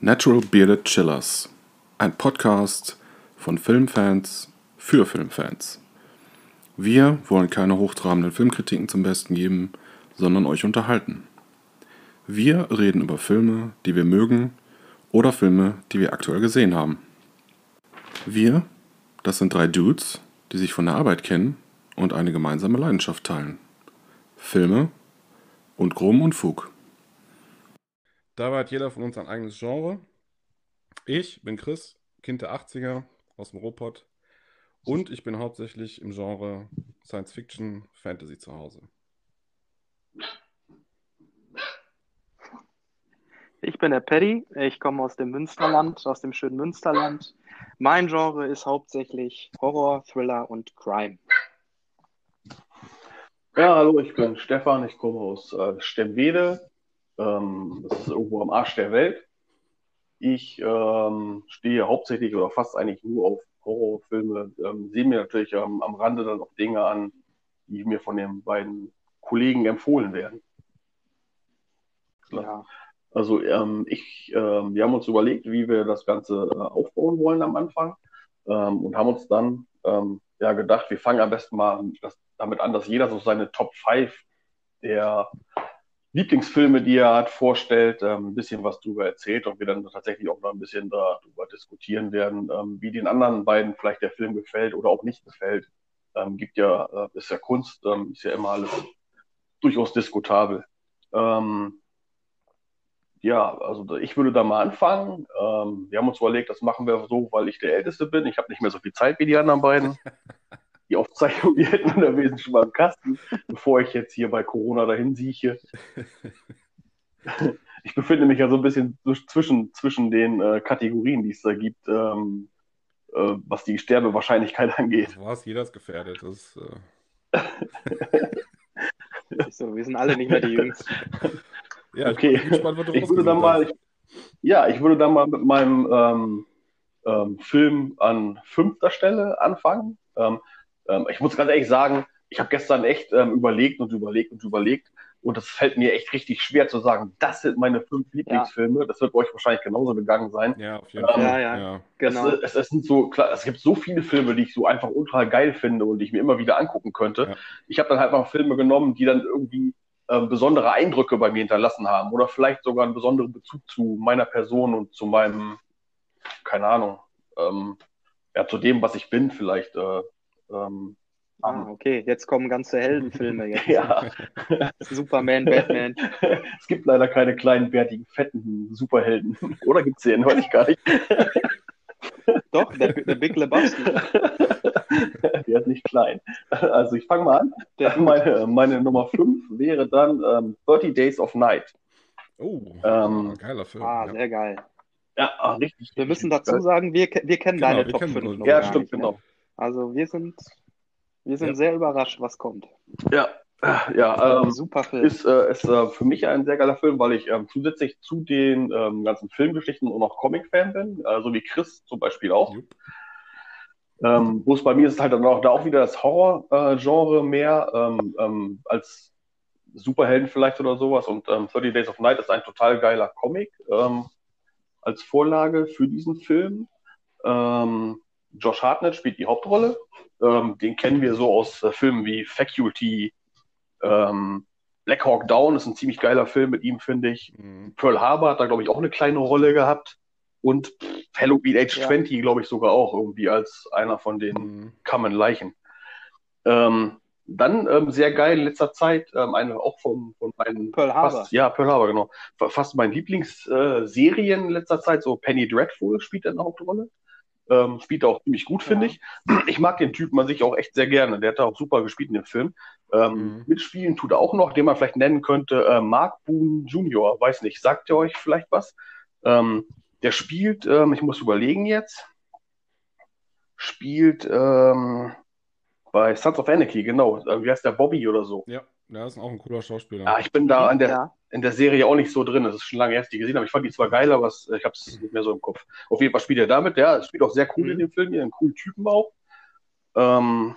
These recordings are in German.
Natural Bearded Chillers, ein Podcast von Filmfans für Filmfans. Wir wollen keine hochtrabenden Filmkritiken zum Besten geben, sondern euch unterhalten. Wir reden über Filme, die wir mögen oder Filme, die wir aktuell gesehen haben. Wir, das sind drei Dudes, die sich von der Arbeit kennen und eine gemeinsame Leidenschaft teilen. Filme und groben Unfug. Dabei hat jeder von uns ein eigenes Genre. Ich bin Chris, Kind der 80er aus dem Robot. Und ich bin hauptsächlich im Genre Science Fiction, Fantasy zu Hause. Ich bin der Paddy, ich komme aus dem Münsterland, aus dem schönen Münsterland. Mein Genre ist hauptsächlich Horror, Thriller und Crime. Ja, hallo, ich bin Stefan, ich komme aus äh, Stemwede. Ähm, das ist irgendwo am Arsch der Welt. Ich ähm, stehe hauptsächlich oder fast eigentlich nur auf Horrorfilme, ähm, sehe mir natürlich ähm, am Rande dann auch Dinge an, die mir von den beiden Kollegen empfohlen werden. Ja. Also ähm, ich, ähm, wir haben uns überlegt, wie wir das Ganze äh, aufbauen wollen am Anfang ähm, und haben uns dann ähm, ja gedacht, wir fangen am besten mal das, damit an, dass jeder so seine Top 5 der Lieblingsfilme, die er hat, vorstellt, ähm, ein bisschen was darüber erzählt und wir dann tatsächlich auch noch ein bisschen darüber diskutieren werden, ähm, wie den anderen beiden vielleicht der Film gefällt oder auch nicht gefällt. Ähm, gibt ja, äh, ist ja Kunst, ähm, ist ja immer alles durchaus diskutabel. Ähm, ja, also ich würde da mal anfangen. Ähm, wir haben uns überlegt, das machen wir so, weil ich der Älteste bin. Ich habe nicht mehr so viel Zeit wie die anderen beiden. Die Aufzeichnung, die hätten wir wesentlich schon mal im Kasten, bevor ich jetzt hier bei Corona dahin sieche. Ich befinde mich ja so ein bisschen zwischen, zwischen den äh, Kategorien, die es da gibt, ähm, äh, was die Sterbewahrscheinlichkeit angeht. Was, jeder ist gefährdet. Das, äh... so, wir sind alle nicht mehr die Jüngsten. Ja, okay. Ich, gespannt, ich würde dann mal, ich, ja, ich würde dann mal mit meinem ähm, ähm, Film an fünfter Stelle anfangen. Ähm, ähm ich muss ganz ehrlich sagen, ich habe gestern echt ähm, überlegt und überlegt und überlegt und es fällt mir echt richtig schwer zu sagen, das sind meine fünf Lieblingsfilme. Ja. Das wird euch wahrscheinlich genauso gegangen sein. Ja, auf jeden Fall. Ja, ja, ja. genau. Es, es, es, sind so, klar, es gibt so viele Filme, die ich so einfach ultra geil finde und die ich mir immer wieder angucken könnte. Ich habe dann halt mal Filme genommen, die dann irgendwie äh, besondere Eindrücke bei mir hinterlassen haben oder vielleicht sogar einen besonderen Bezug zu meiner Person und zu meinem, keine Ahnung, ähm, ja, zu dem, was ich bin, vielleicht. Äh, ähm, ah, okay, jetzt kommen ganze Heldenfilme. Jetzt. ja. Superman, Batman. es gibt leider keine kleinen, bärtigen, fetten Superhelden. Oder gibt es den? Weiß ich gar nicht. Doch, der, der Big Lebowski. der ist nicht klein. Also ich fange mal an. Meine, meine Nummer 5 wäre dann ähm, 30 Days of Night. Oh, ähm, geiler Film. Ah, ja. sehr geil. Ja, ah, richtig. Wir müssen dazu geil. sagen, wir, wir kennen genau, deine wir Top kennen 5. Ja, stimmt, genau. Ne? Also wir sind, wir sind ja. sehr überrascht, was kommt. Ja, ja, ähm, super Film. Ist, äh, ist äh, für mich ein sehr geiler Film, weil ich ähm, zusätzlich zu den ähm, ganzen Filmgeschichten und auch Comic-Fan bin, äh, so wie Chris zum Beispiel auch. Jupp. Ähm, bloß bei mir ist es halt dann auch da auch wieder das Horror-Genre mehr ähm, ähm, als Superhelden vielleicht oder sowas. Und ähm, 30 Days of Night ist ein total geiler Comic ähm, als Vorlage für diesen Film. Ähm, Josh Hartnett spielt die Hauptrolle. Ähm, den kennen wir so aus äh, Filmen wie Faculty, ähm, Black Hawk Down ist ein ziemlich geiler Film mit ihm, finde ich. Mhm. Pearl Harbor hat da, glaube ich, auch eine kleine Rolle gehabt. Und Halloween Age ja. 20, glaube ich, sogar auch irgendwie als einer von den mhm. kammen Leichen. Ähm, dann ähm, sehr geil in letzter Zeit, ähm, eine auch von, von meinen. Pearl Harbor. Fast, ja, Pearl Harbor, genau. Fast meine Lieblingsserien äh, in letzter Zeit, so Penny Dreadful spielt eine Hauptrolle. Ähm, spielt auch ziemlich gut, ja. finde ich. Ich mag den Typen an sich auch echt sehr gerne. Der hat auch super gespielt in dem Film. Ähm, mhm. Mitspielen tut er auch noch, den man vielleicht nennen könnte, äh, Mark Boone Jr., weiß nicht, sagt ihr euch vielleicht was? Ähm, der spielt, ähm, ich muss überlegen jetzt, spielt ähm, bei Sons of Anarchy, genau. Äh, wie heißt der Bobby oder so? Ja, der ist auch ein cooler Schauspieler. Ja, ich bin da in der, ja. in der Serie auch nicht so drin. Das ist schon lange erst die gesehen, aber ich fand die zwar geil, aber ich habe es nicht mehr so im Kopf. Auf jeden Fall spielt er damit. Der spielt auch sehr cool mhm. in dem Film, hier, einen coolen Typen auch. Ähm,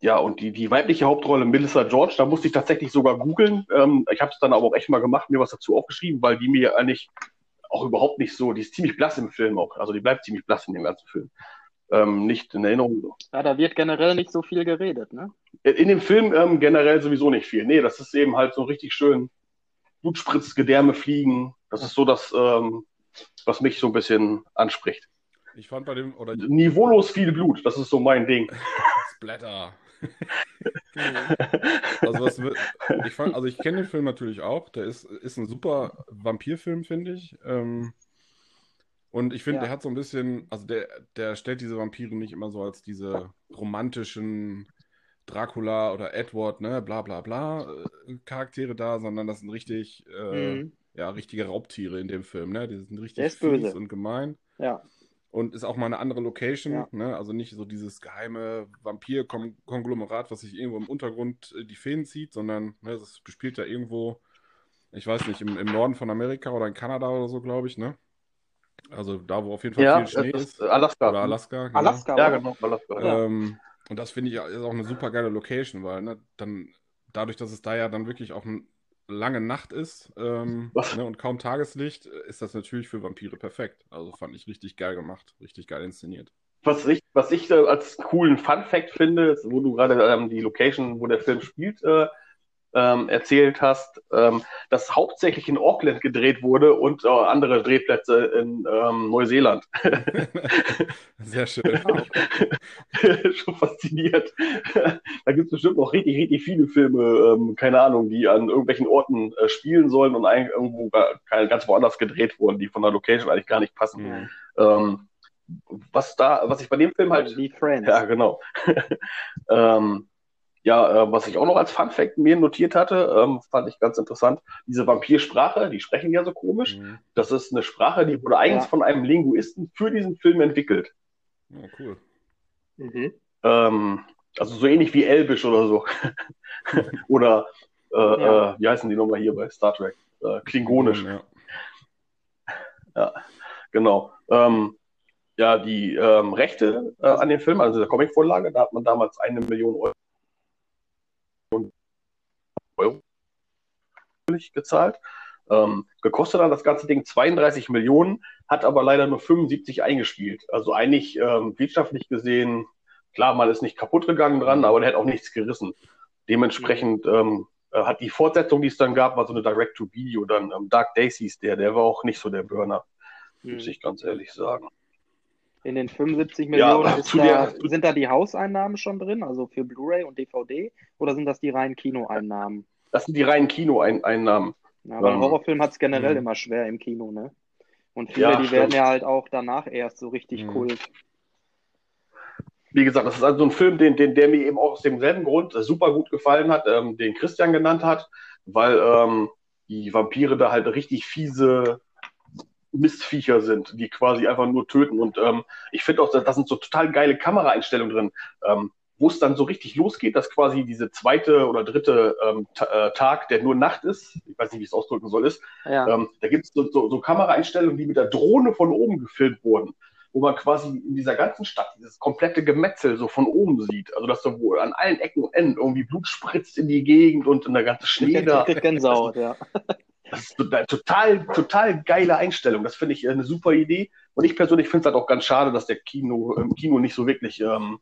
ja, und die, die weibliche Hauptrolle Melissa George, da musste ich tatsächlich sogar googeln. Ähm, ich habe es dann aber auch echt mal gemacht, mir was dazu aufgeschrieben, weil die mir eigentlich auch überhaupt nicht so, die ist ziemlich blass im Film auch. Also die bleibt ziemlich blass in dem ganzen Film. Ähm, nicht in Erinnerung. Ja, da wird generell nicht so viel geredet, ne? In dem Film ähm, generell sowieso nicht viel. Nee, das ist eben halt so richtig schön Blutspritz, Gedärme fliegen. Das ist so das, ähm, was mich so ein bisschen anspricht. Ich fand bei dem, oder Niveaulos viel Blut, das ist so mein Ding. Splatter. also, was, ich fand, also ich kenne den Film natürlich auch. Der ist, ist ein super Vampirfilm, finde ich. Ähm, und ich finde, ja. der hat so ein bisschen, also der, der stellt diese Vampire nicht immer so als diese romantischen Dracula oder Edward, ne, bla bla bla äh, Charaktere da, sondern das sind richtig, äh, mhm. ja, richtige Raubtiere in dem Film, ne? Die sind richtig fies und gemein. Ja und ist auch mal eine andere Location, ja. ne? also nicht so dieses geheime Vampir-Konglomerat, was sich irgendwo im Untergrund äh, die Fäden zieht, sondern ne, das spielt ja irgendwo, ich weiß nicht, im, im Norden von Amerika oder in Kanada oder so, glaube ich, ne? Also da, wo auf jeden Fall ja, viel Schnee ist. Alaska. Oder Alaska. Genau. Alaska, ja, genau. Alaska, ja. Ähm, und das finde ich ist auch eine super geile Location, weil ne, dann dadurch, dass es da ja dann wirklich auch ein lange Nacht ist ähm, ne, und kaum Tageslicht, ist das natürlich für Vampire perfekt. Also fand ich richtig geil gemacht, richtig geil inszeniert. Was ich, was ich als coolen Fun Fact finde, wo du gerade ähm, die Location, wo der Film spielt, äh, ähm, erzählt hast, ähm, dass hauptsächlich in Auckland gedreht wurde und äh, andere Drehplätze in ähm, Neuseeland. Sehr schön. Schon fasziniert. da gibt es bestimmt noch richtig, richtig viele Filme, ähm, keine Ahnung, die an irgendwelchen Orten äh, spielen sollen und eigentlich irgendwo gar, ganz woanders gedreht wurden, die von der Location eigentlich gar nicht passen. Mhm. Ähm, was da, was ich bei dem Film halt. Die Friends. Ja, genau. ja, äh, was ich auch noch als Fun Fact mir notiert hatte, ähm, fand ich ganz interessant. Diese Vampirsprache, die sprechen ja so komisch. Mhm. Das ist eine Sprache, die wurde eigentlich ja. von einem Linguisten für diesen Film entwickelt. Oh, cool. Mhm. Ähm, also so ähnlich wie Elbisch oder so. oder äh, ja. äh, wie heißen die nochmal hier bei Star Trek? Äh, Klingonisch. Ja, ja genau. Ähm, ja, die ähm, Rechte äh, an dem Film, also der Comicvorlage, da hat man damals eine Million Euro Euro gezahlt. Ähm, gekostet hat das ganze Ding 32 Millionen, hat aber leider nur 75 eingespielt. Also eigentlich ähm, wirtschaftlich gesehen, klar, man ist nicht kaputt gegangen dran, aber der hat auch nichts gerissen. Dementsprechend ähm, äh, hat die Fortsetzung, die es dann gab, war so eine Direct-to-Video, dann ähm, Dark Days hieß der, der war auch nicht so der Burner, mhm. muss ich ganz ehrlich sagen. In den 75 Millionen ja, da, sind da die Hauseinnahmen schon drin, also für Blu-ray und DVD, oder sind das die reinen Kinoeinnahmen? Das sind die reinen Kinoeinnahmen. Ja, aber ein ähm, Horrorfilm hat es generell mh. immer schwer im Kino, ne? Und viele, ja, die werden ja halt auch danach erst so richtig mhm. Kult. Wie gesagt, das ist also ein Film, den, den, der mir eben auch aus demselben Grund super gut gefallen hat, ähm, den Christian genannt hat, weil ähm, die Vampire da halt richtig fiese Mistviecher sind, die quasi einfach nur töten. Und ähm, ich finde auch, da sind so total geile Kameraeinstellungen drin, ähm, wo es dann so richtig losgeht, dass quasi diese zweite oder dritte ähm, äh, Tag, der nur Nacht ist, ich weiß nicht, wie ich es ausdrücken soll, ist, ja. ähm, da gibt es so, so, so Kameraeinstellungen, die mit der Drohne von oben gefilmt wurden wo man quasi in dieser ganzen Stadt dieses komplette Gemetzel so von oben sieht. Also dass da wohl an allen Ecken und Enden irgendwie Blut spritzt in die Gegend und in der ganze Schnee da. Gänsehaut, ja. Das ist eine total, total geile Einstellung. Das finde ich eine super Idee. Und ich persönlich finde es halt auch ganz schade, dass der Kino im Kino nicht so wirklich ähm,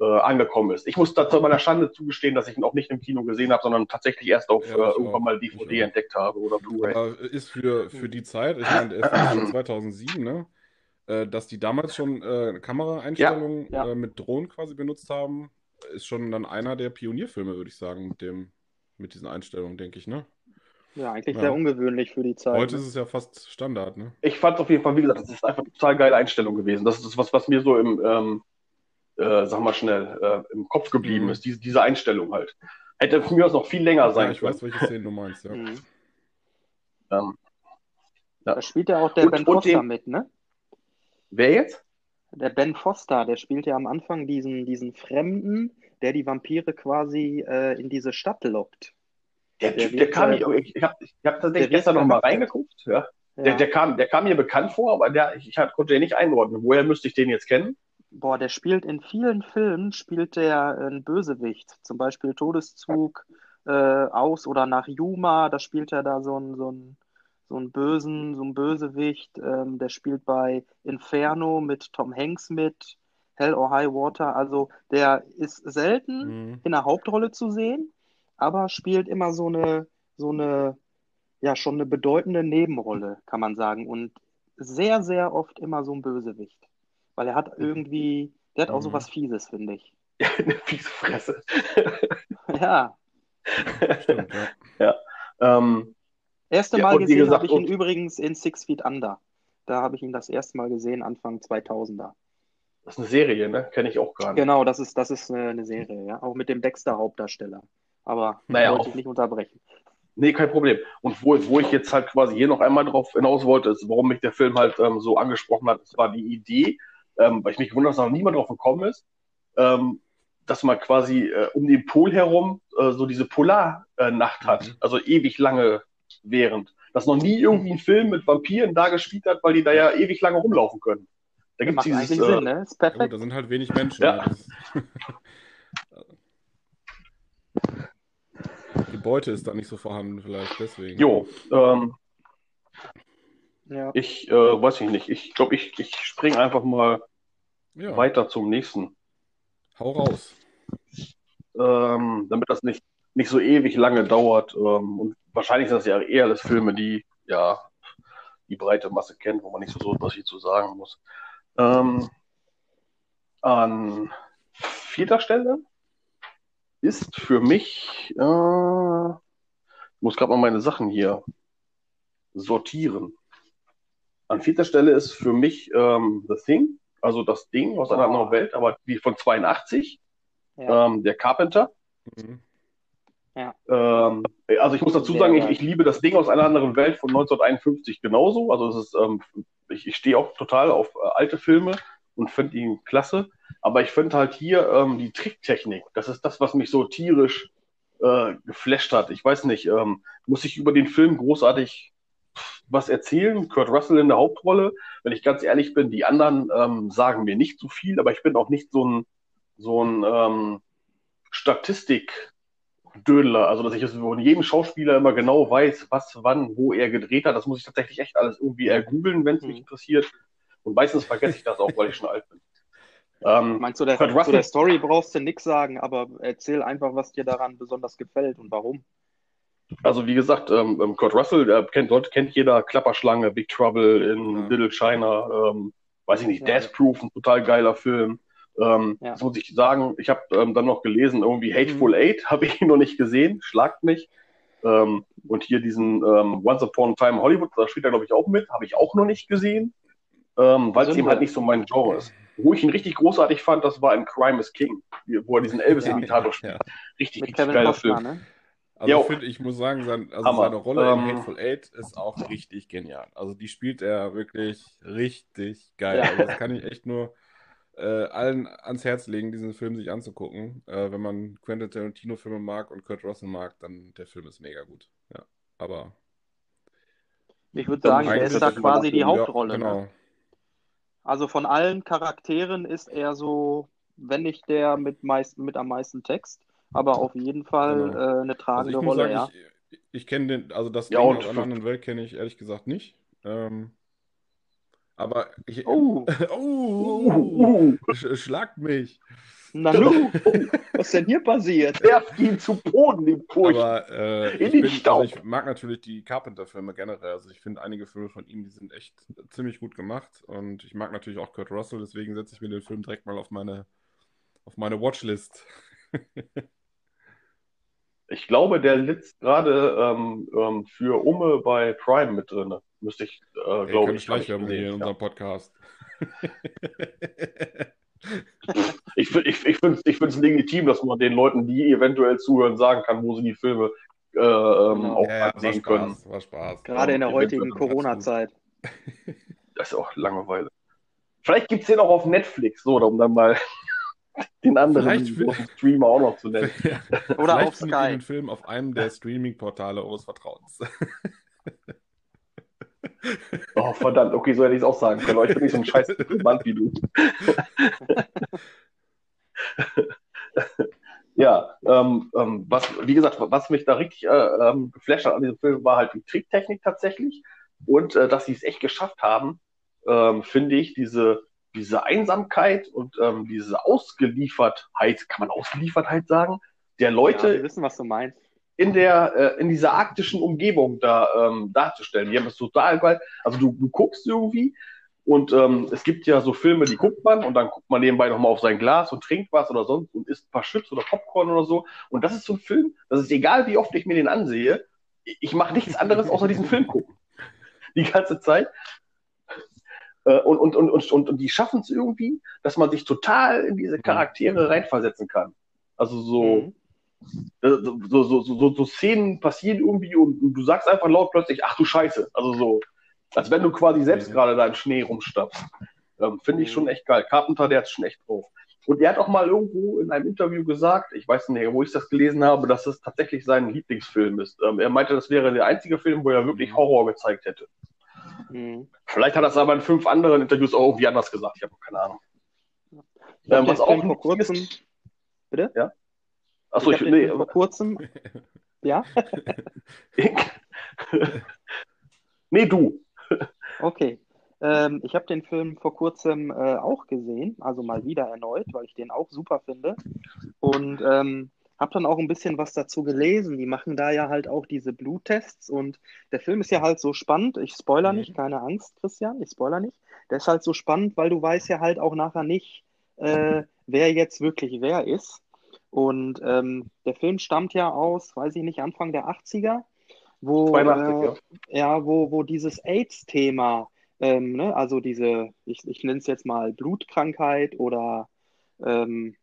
äh, angekommen ist. Ich muss da zu meiner Schande zugestehen, dass ich ihn auch nicht im Kino gesehen habe, sondern tatsächlich erst auf ja, äh, irgendwann mal DVD entdeckt habe oder Blu-ray. Ist für, für die Zeit, ich meine, er ist schon 2007, ne? Äh, dass die damals schon äh, Kameraeinstellungen ja, ja. Äh, mit Drohnen quasi benutzt haben, ist schon dann einer der Pionierfilme, würde ich sagen, mit dem, mit diesen Einstellungen, denke ich, ne? Ja, eigentlich ja. sehr ungewöhnlich für die Zeit. Heute ne? ist es ja fast Standard, ne? Ich fand es auf jeden Fall, wie gesagt, das ist einfach eine total geile Einstellung gewesen. Das ist was, was mir so im, ähm, äh, sag mal schnell, äh, im Kopf geblieben mhm. ist, diese, diese Einstellung halt. Hätte für mich aus noch viel länger sein ja, ich können. Ich weiß, welche Szene du meinst, ja. Mhm. Ähm, ja. Da spielt ja auch der und, Ben Foster den, mit, ne? Wer jetzt? Der Ben Foster, der spielt ja am Anfang diesen, diesen Fremden, der die Vampire quasi äh, in diese Stadt lockt. Der Typ, der, kam mir, ich, ich habe ich hab tatsächlich gestern noch mal reingeguckt, ja. ja. Der, der, kam, der kam mir bekannt vor, aber der, ich, ich konnte den nicht einordnen. Woher müsste ich den jetzt kennen? Boah, der spielt in vielen Filmen, spielt der einen Bösewicht. Zum Beispiel Todeszug äh, aus oder nach Yuma, da spielt er da so ein, so ein, so einen bösen, so einen Bösewicht. Ähm, der spielt bei Inferno mit Tom Hanks mit, Hell or High Water. Also der ist selten Mhm. in der Hauptrolle zu sehen, aber spielt immer so eine, so eine, ja, schon eine bedeutende Nebenrolle, kann man sagen. Und sehr, sehr oft immer so ein Bösewicht. Weil er hat irgendwie, der hat auch so Mhm. was Fieses, finde ich. Eine fiese Fresse. Ja. Stimmt, ja. Ähm, Erste Ja, Mal gesehen habe ich ihn übrigens in Six Feet Under. Da habe ich ihn das erste Mal gesehen, Anfang 2000er. das ist eine Serie, ne? Kenne ich auch gar nicht. Genau, das ist, das ist eine, eine Serie, ja. Auch mit dem Dexter-Hauptdarsteller. Aber Naja, wollte auch- ich nicht unterbrechen. Nee, kein Problem. Und wo, wo ich jetzt halt quasi hier noch einmal drauf hinaus wollte, ist, warum mich der Film halt ähm, so angesprochen hat, das war die Idee, ähm, weil ich mich gewundert habe, dass noch niemand drauf gekommen ist, ähm, dass man quasi äh, um den Pol herum äh, so diese Polarnacht hat, Mhm. also ewig lange während. Dass noch nie irgendwie ein Film mit Vampiren da gespielt hat, weil die da ja ewig lange rumlaufen können. Da gibt es dieses, äh, Sinn, ne? Ist Ja gut, perfekt. da sind halt wenig Menschen. Ja. Die Beute ist da nicht so vorhanden, vielleicht deswegen. Jo, ähm, Ja. ich äh, weiß ich nicht. Ich glaube, ich, ich springe einfach mal Ja, weiter zum nächsten. hau raus. ähm, damit das nicht, nicht so ewig lange dauert. Ähm, und wahrscheinlich sind das ja eher alles Filme, die ja die breite Masse kennt, wo man nicht so so was viel zu sagen muss. Ähm, an vierter Stelle ist für mich, äh, ich muss gerade mal meine Sachen hier sortieren. An vierter Stelle ist für mich ähm, The Thing, also das Ding aus einer Oh. anderen Welt, aber wie von 82 Ja. ähm, der Carpenter. Mhm. Ähm, also ich muss dazu sagen, ich, ich liebe das Ding aus einer anderen Welt von 1951 genauso. Also es ist, ähm, ich, ich stehe auch total auf äh, alte Filme und finde ihn klasse. Aber ich finde halt hier ähm, die Tricktechnik, das ist das, was mich so tierisch äh, geflasht hat. Ich weiß nicht, ähm, muss ich über den Film großartig was erzählen? Kurt Russell in der Hauptrolle. Wenn ich ganz ehrlich bin, die anderen ähm, sagen mir nicht so viel, aber ich bin auch nicht so ein, so ein ähm, Statistik-Dödler. Also, dass ich jetzt von jedem Schauspieler immer genau weiß, was, wann, wo er gedreht hat. Das muss ich tatsächlich echt alles irgendwie ergoogeln, wenn es mich Mhm. interessiert. Und meistens vergesse ich das auch, weil ich schon alt bin. Ähm, Meinst du, der, Kurt Russell- der Story brauchst du nichts sagen, aber erzähl einfach, was dir daran besonders gefällt und warum. Also wie gesagt, ähm, ähm, Kurt Russell, der kennt, dort kennt jeder Klapperschlange, Big Trouble in Ja. Little China, ähm, weiß ich nicht, Ja. Death Proof, ein total geiler Film. Ähm, Ja. Das muss ich sagen, ich habe ähm, dann noch gelesen, irgendwie Hateful Mhm. Eight, habe ich noch nicht gesehen, schlagt mich. Ähm, und hier diesen ähm, Once Upon a Time Hollywood, da spielt er glaube ich auch mit, habe ich auch noch nicht gesehen, ähm, weil es eben halt nicht so mein Genre ist. Wo ich ihn richtig großartig fand, das war in Crime is King, wo er diesen Elvis-Imitator spielt. Ja. Richtig, richtig geiler Costner, Film. ne? Also Jo. ich finde, ich muss sagen, sein, also Hammer. seine Rolle Ähm, in Hateful Eight ist auch richtig genial. Also die spielt er wirklich richtig geil. Ja. Also das kann ich echt nur äh, allen ans Herz legen, diesen Film sich anzugucken. Äh, wenn man Quentin Tarantino Filme mag und Kurt Russell mag, dann der Film ist mega gut. Ja, aber Ich würde sagen, der eigentlich ist da quasi die Ja, Hauptrolle. ja, Ne? Also von allen Charakteren ist er so, wenn nicht der mit, meist, mit am meisten Text, aber auf jeden Fall Genau. äh, eine Also tragende ich muss Rolle, sagen, ja. ich, ich kenne den, also das Ja, Ding aus einer anderen Welt kenne ich ehrlich gesagt nicht. Ähm, aber ich, Oh, oh, Uh, sch- schlagt mich. Nanu, was ist denn hier passiert? werft ihn zu Boden, den Furcht. Aber äh, In ich, den bin, Staub. also ich mag natürlich die Carpenter-Filme generell. Also ich finde einige Filme von ihm, die sind echt ziemlich gut gemacht. Und ich mag natürlich auch Kurt Russell, deswegen setze ich mir den Film direkt mal auf meine, auf meine Watchlist. Ich glaube, der sitzt gerade ähm, ähm, für Umme bei Prime mit drin. Müsste ich, äh, Ey, glaube ich. Schleichwerbung hier in ja. unserem Podcast. Ich, ich, ich finde es legitim, dass man den Leuten, die eventuell zuhören, sagen kann, wo sie die Filme äh, ähm, Genau. auch Ja, ja, war ansehen können. Spaß, war Spaß. Gerade in der Ja, heutigen Corona-Zeit. Das ist auch Langeweile. Vielleicht gibt es den auch auf Netflix, so, um dann mal den anderen Streamer auch noch zu nennen. Oder Vielleicht auf Sky. den Film auf einem der Streaming-Portale eures Vertrauens. Oh, verdammt, okay, so hätte ich es auch sagen können. Aber ich bin nicht so ein scheiß Mann wie du. ja, ähm, ähm, was, wie gesagt, was mich da richtig äh, ähm, geflasht hat an diesem Film, war halt die Tricktechnik tatsächlich. und äh, dass sie es echt geschafft haben, ähm, finde ich, diese, diese Einsamkeit und ähm, diese Ausgeliefertheit, kann man Ausgeliefertheit sagen, der Leute. Ja, wir wissen, was du meinst in der äh, in dieser arktischen Umgebung da ähm, darzustellen. Die haben es total geil. Also du, du guckst irgendwie und ähm, es gibt ja so Filme, die guckt man und dann guckt man nebenbei nochmal auf sein Glas und trinkt was oder sonst und isst ein paar Chips oder Popcorn oder so. Und das ist so ein Film, das ist egal, wie oft ich mir den ansehe, ich mache nichts anderes außer diesen Film gucken. Die ganze Zeit. Äh, und, und, und, und, und, und die schaffen es irgendwie, dass man sich total in diese Charaktere reinversetzen kann. Also so, mhm. So, so, so, so, Szenen passieren irgendwie und, und, du sagst einfach laut plötzlich, ach du Scheiße. Also so, als wenn du quasi selbst gerade da im Schnee rumstapfst. Ähm, Finde ich schon echt geil. Carpenter, der hat schon echt drauf. Und er hat auch mal irgendwo in einem Interview gesagt, ich weiß nicht, wo ich das gelesen habe, dass es tatsächlich sein Lieblingsfilm ist. Ähm, er meinte, das wäre der einzige Film, wo er wirklich Horror gezeigt hätte. Mhm. Vielleicht hat er es aber in fünf anderen Interviews auch irgendwie anders gesagt. Ich habe keine Ahnung. Ähm, was auch vor kurzem. Bitte? Ja? Achso, ich, ich nee, vor kurzem. ja? nee, du. okay. Ähm, ich habe den Film vor kurzem äh, auch gesehen, also mal wieder erneut, weil ich den auch super finde. Und ähm, habe dann auch ein bisschen was dazu gelesen. Die machen da ja halt auch diese Bluttests und der Film ist ja halt so spannend. Ich spoiler nicht, keine Angst, Christian, ich spoiler nicht. Der ist halt so spannend, weil du weißt ja halt auch nachher nicht, äh, wer jetzt wirklich wer ist. Und ähm, der Film stammt ja aus, weiß ich nicht, Anfang der 80er, wo, 82, äh, ja. ja. wo, wo dieses AIDS-Thema, ähm, ne, also diese, ich, ich nenne es jetzt mal Blutkrankheit oder ähm,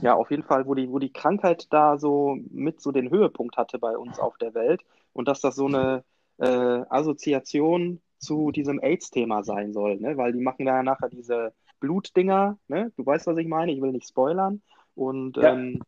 ja, auf jeden Fall, wo die, wo die Krankheit da so mit so den Höhepunkt hatte bei uns auf der Welt und dass das so eine äh, Assoziation zu diesem AIDS-Thema sein soll, ne? weil die machen da ja nachher diese Blutdinger, ne? du weißt, was ich meine, ich will nicht spoilern, und ja. ähm,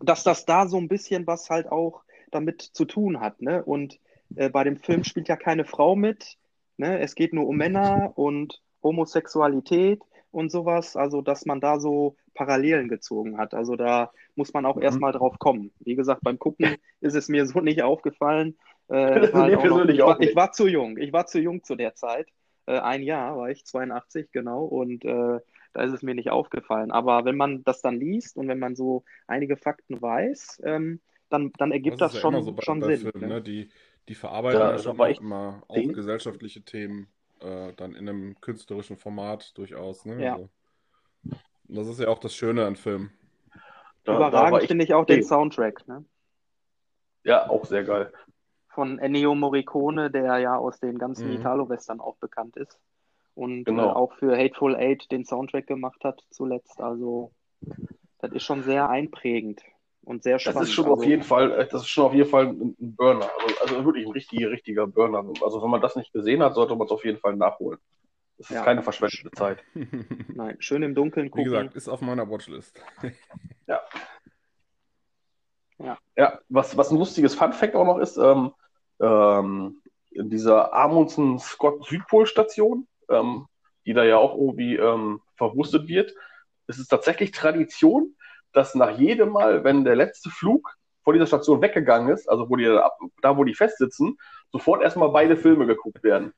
dass das da so ein bisschen was halt auch damit zu tun hat. Ne? Und äh, bei dem Film spielt ja keine Frau mit. Ne? Es geht nur um Männer und Homosexualität und sowas. Also, dass man da so Parallelen gezogen hat. Also, da muss man auch mhm. erstmal drauf kommen. Wie gesagt, beim Gucken ist es mir so nicht aufgefallen. Äh, halt noch, ich, war, ich, war, zu jung. Ich war zu jung zu der Zeit. Äh, ein Jahr war ich, 82, genau. Und äh, da ist es mir nicht aufgefallen. Aber wenn man das dann liest und wenn man so einige Fakten weiß, ähm, dann, dann ergibt das, das ja schon, so bei, schon bei Sinn. Filmen, ne? Die, die verarbeiten ja, schon auch immer auch gesellschaftliche Themen äh, dann in einem künstlerischen Format durchaus. Ne? Ja. Also, das ist ja auch das Schöne an Filmen. Da, Überragend finde ich auch den Soundtrack. Ne? Ja, auch sehr geil. Von Ennio Morricone, der ja aus den ganzen mhm. Italo-Western auch bekannt ist und genau. äh, auch für Hateful Eight den Soundtrack gemacht hat zuletzt. Also das ist schon sehr einprägend und sehr spannend. Das ist schon also, auf jeden Fall, äh, das ist schon auf jeden Fall ein, Burner. Also, also, wirklich ein richtiger, richtiger Burner. Also wenn man das nicht gesehen hat, sollte man es auf jeden Fall nachholen. Das ist ja. keine verschwendete Zeit. Nein, schön im Dunkeln gucken. Wie gesagt, ist auf meiner Watchlist. ja. Ja. ja, was, was ein lustiges Fun-Fact auch noch ist, ähm, ähm, in dieser Amundsen Scott Südpol Station, ähm, die da ja auch irgendwie ähm, verwurstet wird. Es ist tatsächlich Tradition, dass nach jedem Mal, wenn der letzte Flug vor dieser Station weggegangen ist, also wo die, da wo die festsitzen, sofort erstmal beide Filme geguckt werden.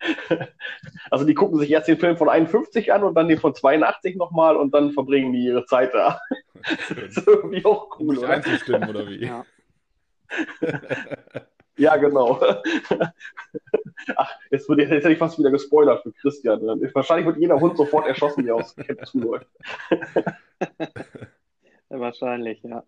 also die gucken sich erst den Film von 51 an und dann den von 82 nochmal und dann verbringen die ihre Zeit da. das ist irgendwie auch cool. Um nicht einzustimmen, oder wie? Ja. Ja, genau. Ach, jetzt, wird, jetzt hätte ich fast wieder gespoilert für Christian. Wahrscheinlich wird jeder Hund sofort erschossen, der aus Camp zuläuft. wahrscheinlich, ja.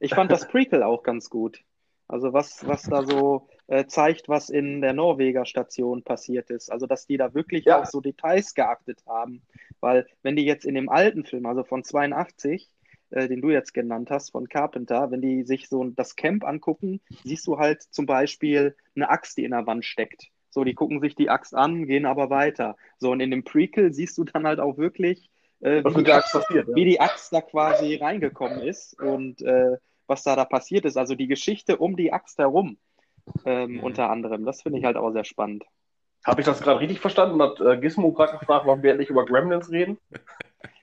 Ich fand das Prequel auch ganz gut. Also was, was da so äh, zeigt, was in der Norweger Station passiert ist. Also dass die da wirklich ja. auf so Details geachtet haben. Weil wenn die jetzt in dem alten Film, also von 82, äh, den du jetzt genannt hast, von Carpenter, wenn die sich so das Camp angucken, siehst du halt zum Beispiel eine Axt, die in der Wand steckt. So, die gucken sich die Axt an, gehen aber weiter. So, und in dem Prequel siehst du dann halt auch wirklich, äh, wie, die Axt, passiert, ja. wie, die Axt, da quasi reingekommen ist und äh, was da da passiert ist. Also die Geschichte um die Axt herum, ähm, mhm. unter anderem. Das finde ich halt auch sehr spannend. Habe ich das gerade richtig verstanden? Hat äh, Gizmo gerade gefragt, warum wir endlich über Gremlins reden?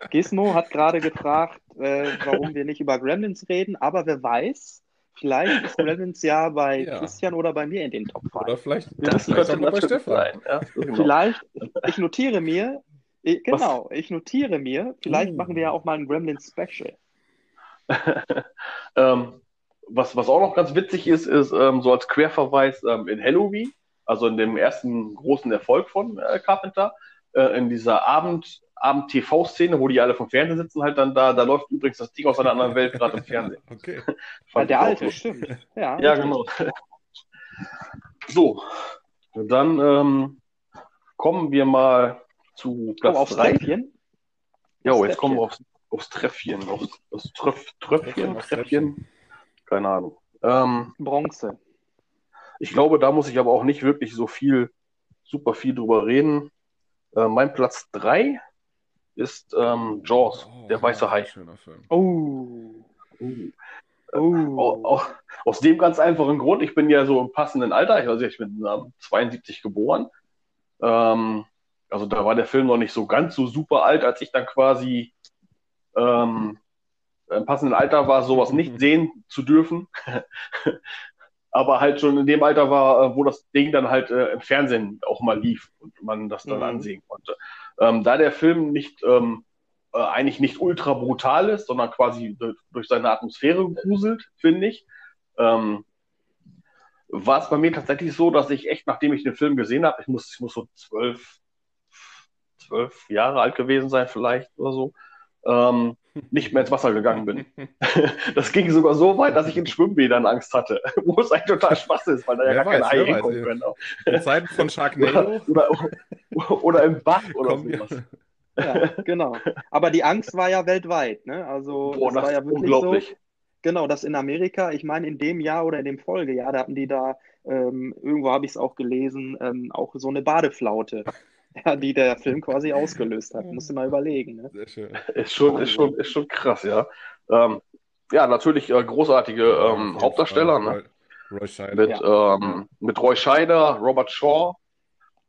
Gizmo hat gerade gefragt, äh, warum wir nicht über Gremlins reden, aber wer weiß, Vielleicht ist Gremlins ja bei Ja. Christian oder bei mir in den Top 5. Oder vielleicht, das vielleicht auch könnte bei Stefan. sein. Ja, genau. Vielleicht, ich notiere mir, ich, genau, ich notiere mir, vielleicht Uh. machen wir ja auch mal ein Gremlins Special. ähm, was, was auch noch ganz witzig ist, ist ähm, so als Querverweis ähm, in Halloween, also in dem ersten großen Erfolg von äh, Carpenter, äh, in dieser Abend, Abend-TV-Szene, wo die alle vom Fernsehen sitzen, halt dann da, da läuft übrigens das Ding aus einer anderen Welt gerade im Fernsehen. Okay. Ja, der alte, stimmt. Ja, Ja, genau. So, dann ähm, kommen wir mal zu Oh, Platz aufs 3. Treppchen. Ja, jetzt kommen wir aufs, aufs Treffchen, aufs, aufs Tröpf, Tröpfchen, aufs Treppchen, keine Ahnung. Ähm, Bronze. ich glaube, da muss ich aber auch nicht wirklich so viel, super viel drüber reden. Äh, mein Platz 3 ist ähm, Jaws, Oh, der weiße Hai. Schöner Film. Oh. Uh. Oh. Au- au- Aus dem ganz einfachen Grund, ich bin ja so im passenden Alter, also ich bin ähm, 72 geboren. Ähm, also da war der Film noch nicht so ganz so super alt, als ich dann quasi ähm, im passenden Alter war, sowas nicht sehen zu dürfen. Aber halt schon in dem Alter war, äh, wo das Ding dann halt äh, im Fernsehen auch mal lief und man das dann Mhm. ansehen konnte. Ähm, da der Film nicht ähm, äh, eigentlich nicht ultra brutal ist, sondern quasi durch, durch seine Atmosphäre gruselt, finde ich. Ähm, war es bei mir tatsächlich so, dass ich echt, nachdem ich den Film gesehen habe, ich muss, ich muss so zwölf, zwölf Jahre alt gewesen sein, vielleicht oder so, ähm, nicht mehr ins Wasser gegangen bin. Das ging sogar so weit, dass ich in Schwimmbädern Angst hatte, wo es eigentlich total Spaß ist, weil da ja Wer gar keine weiß, wer weiß. hinkommen können. In Zeiten von Sharknado Oder, oder, oder im Bach oder kommen sowas. wir. Ja, genau. Aber die Angst war ja weltweit, ne? Also Boah, es das war ja wirklich unglaublich. so. Genau, das in Amerika, ich meine, in dem Jahr oder in dem Folgejahr, da hatten die da, ähm, irgendwo habe ich es auch gelesen, ähm, auch so eine Badeflaute, ja, die der Film quasi ausgelöst hat. Musst du mal überlegen, ne? Sehr schön. Ist schon, ist schon, ist schon krass, ja. Ähm, ja, natürlich äh, großartige ähm, Hauptdarsteller, ne? Roy, Roy Scheider. Mit, ähm, mit Roy Scheider, Robert Shaw,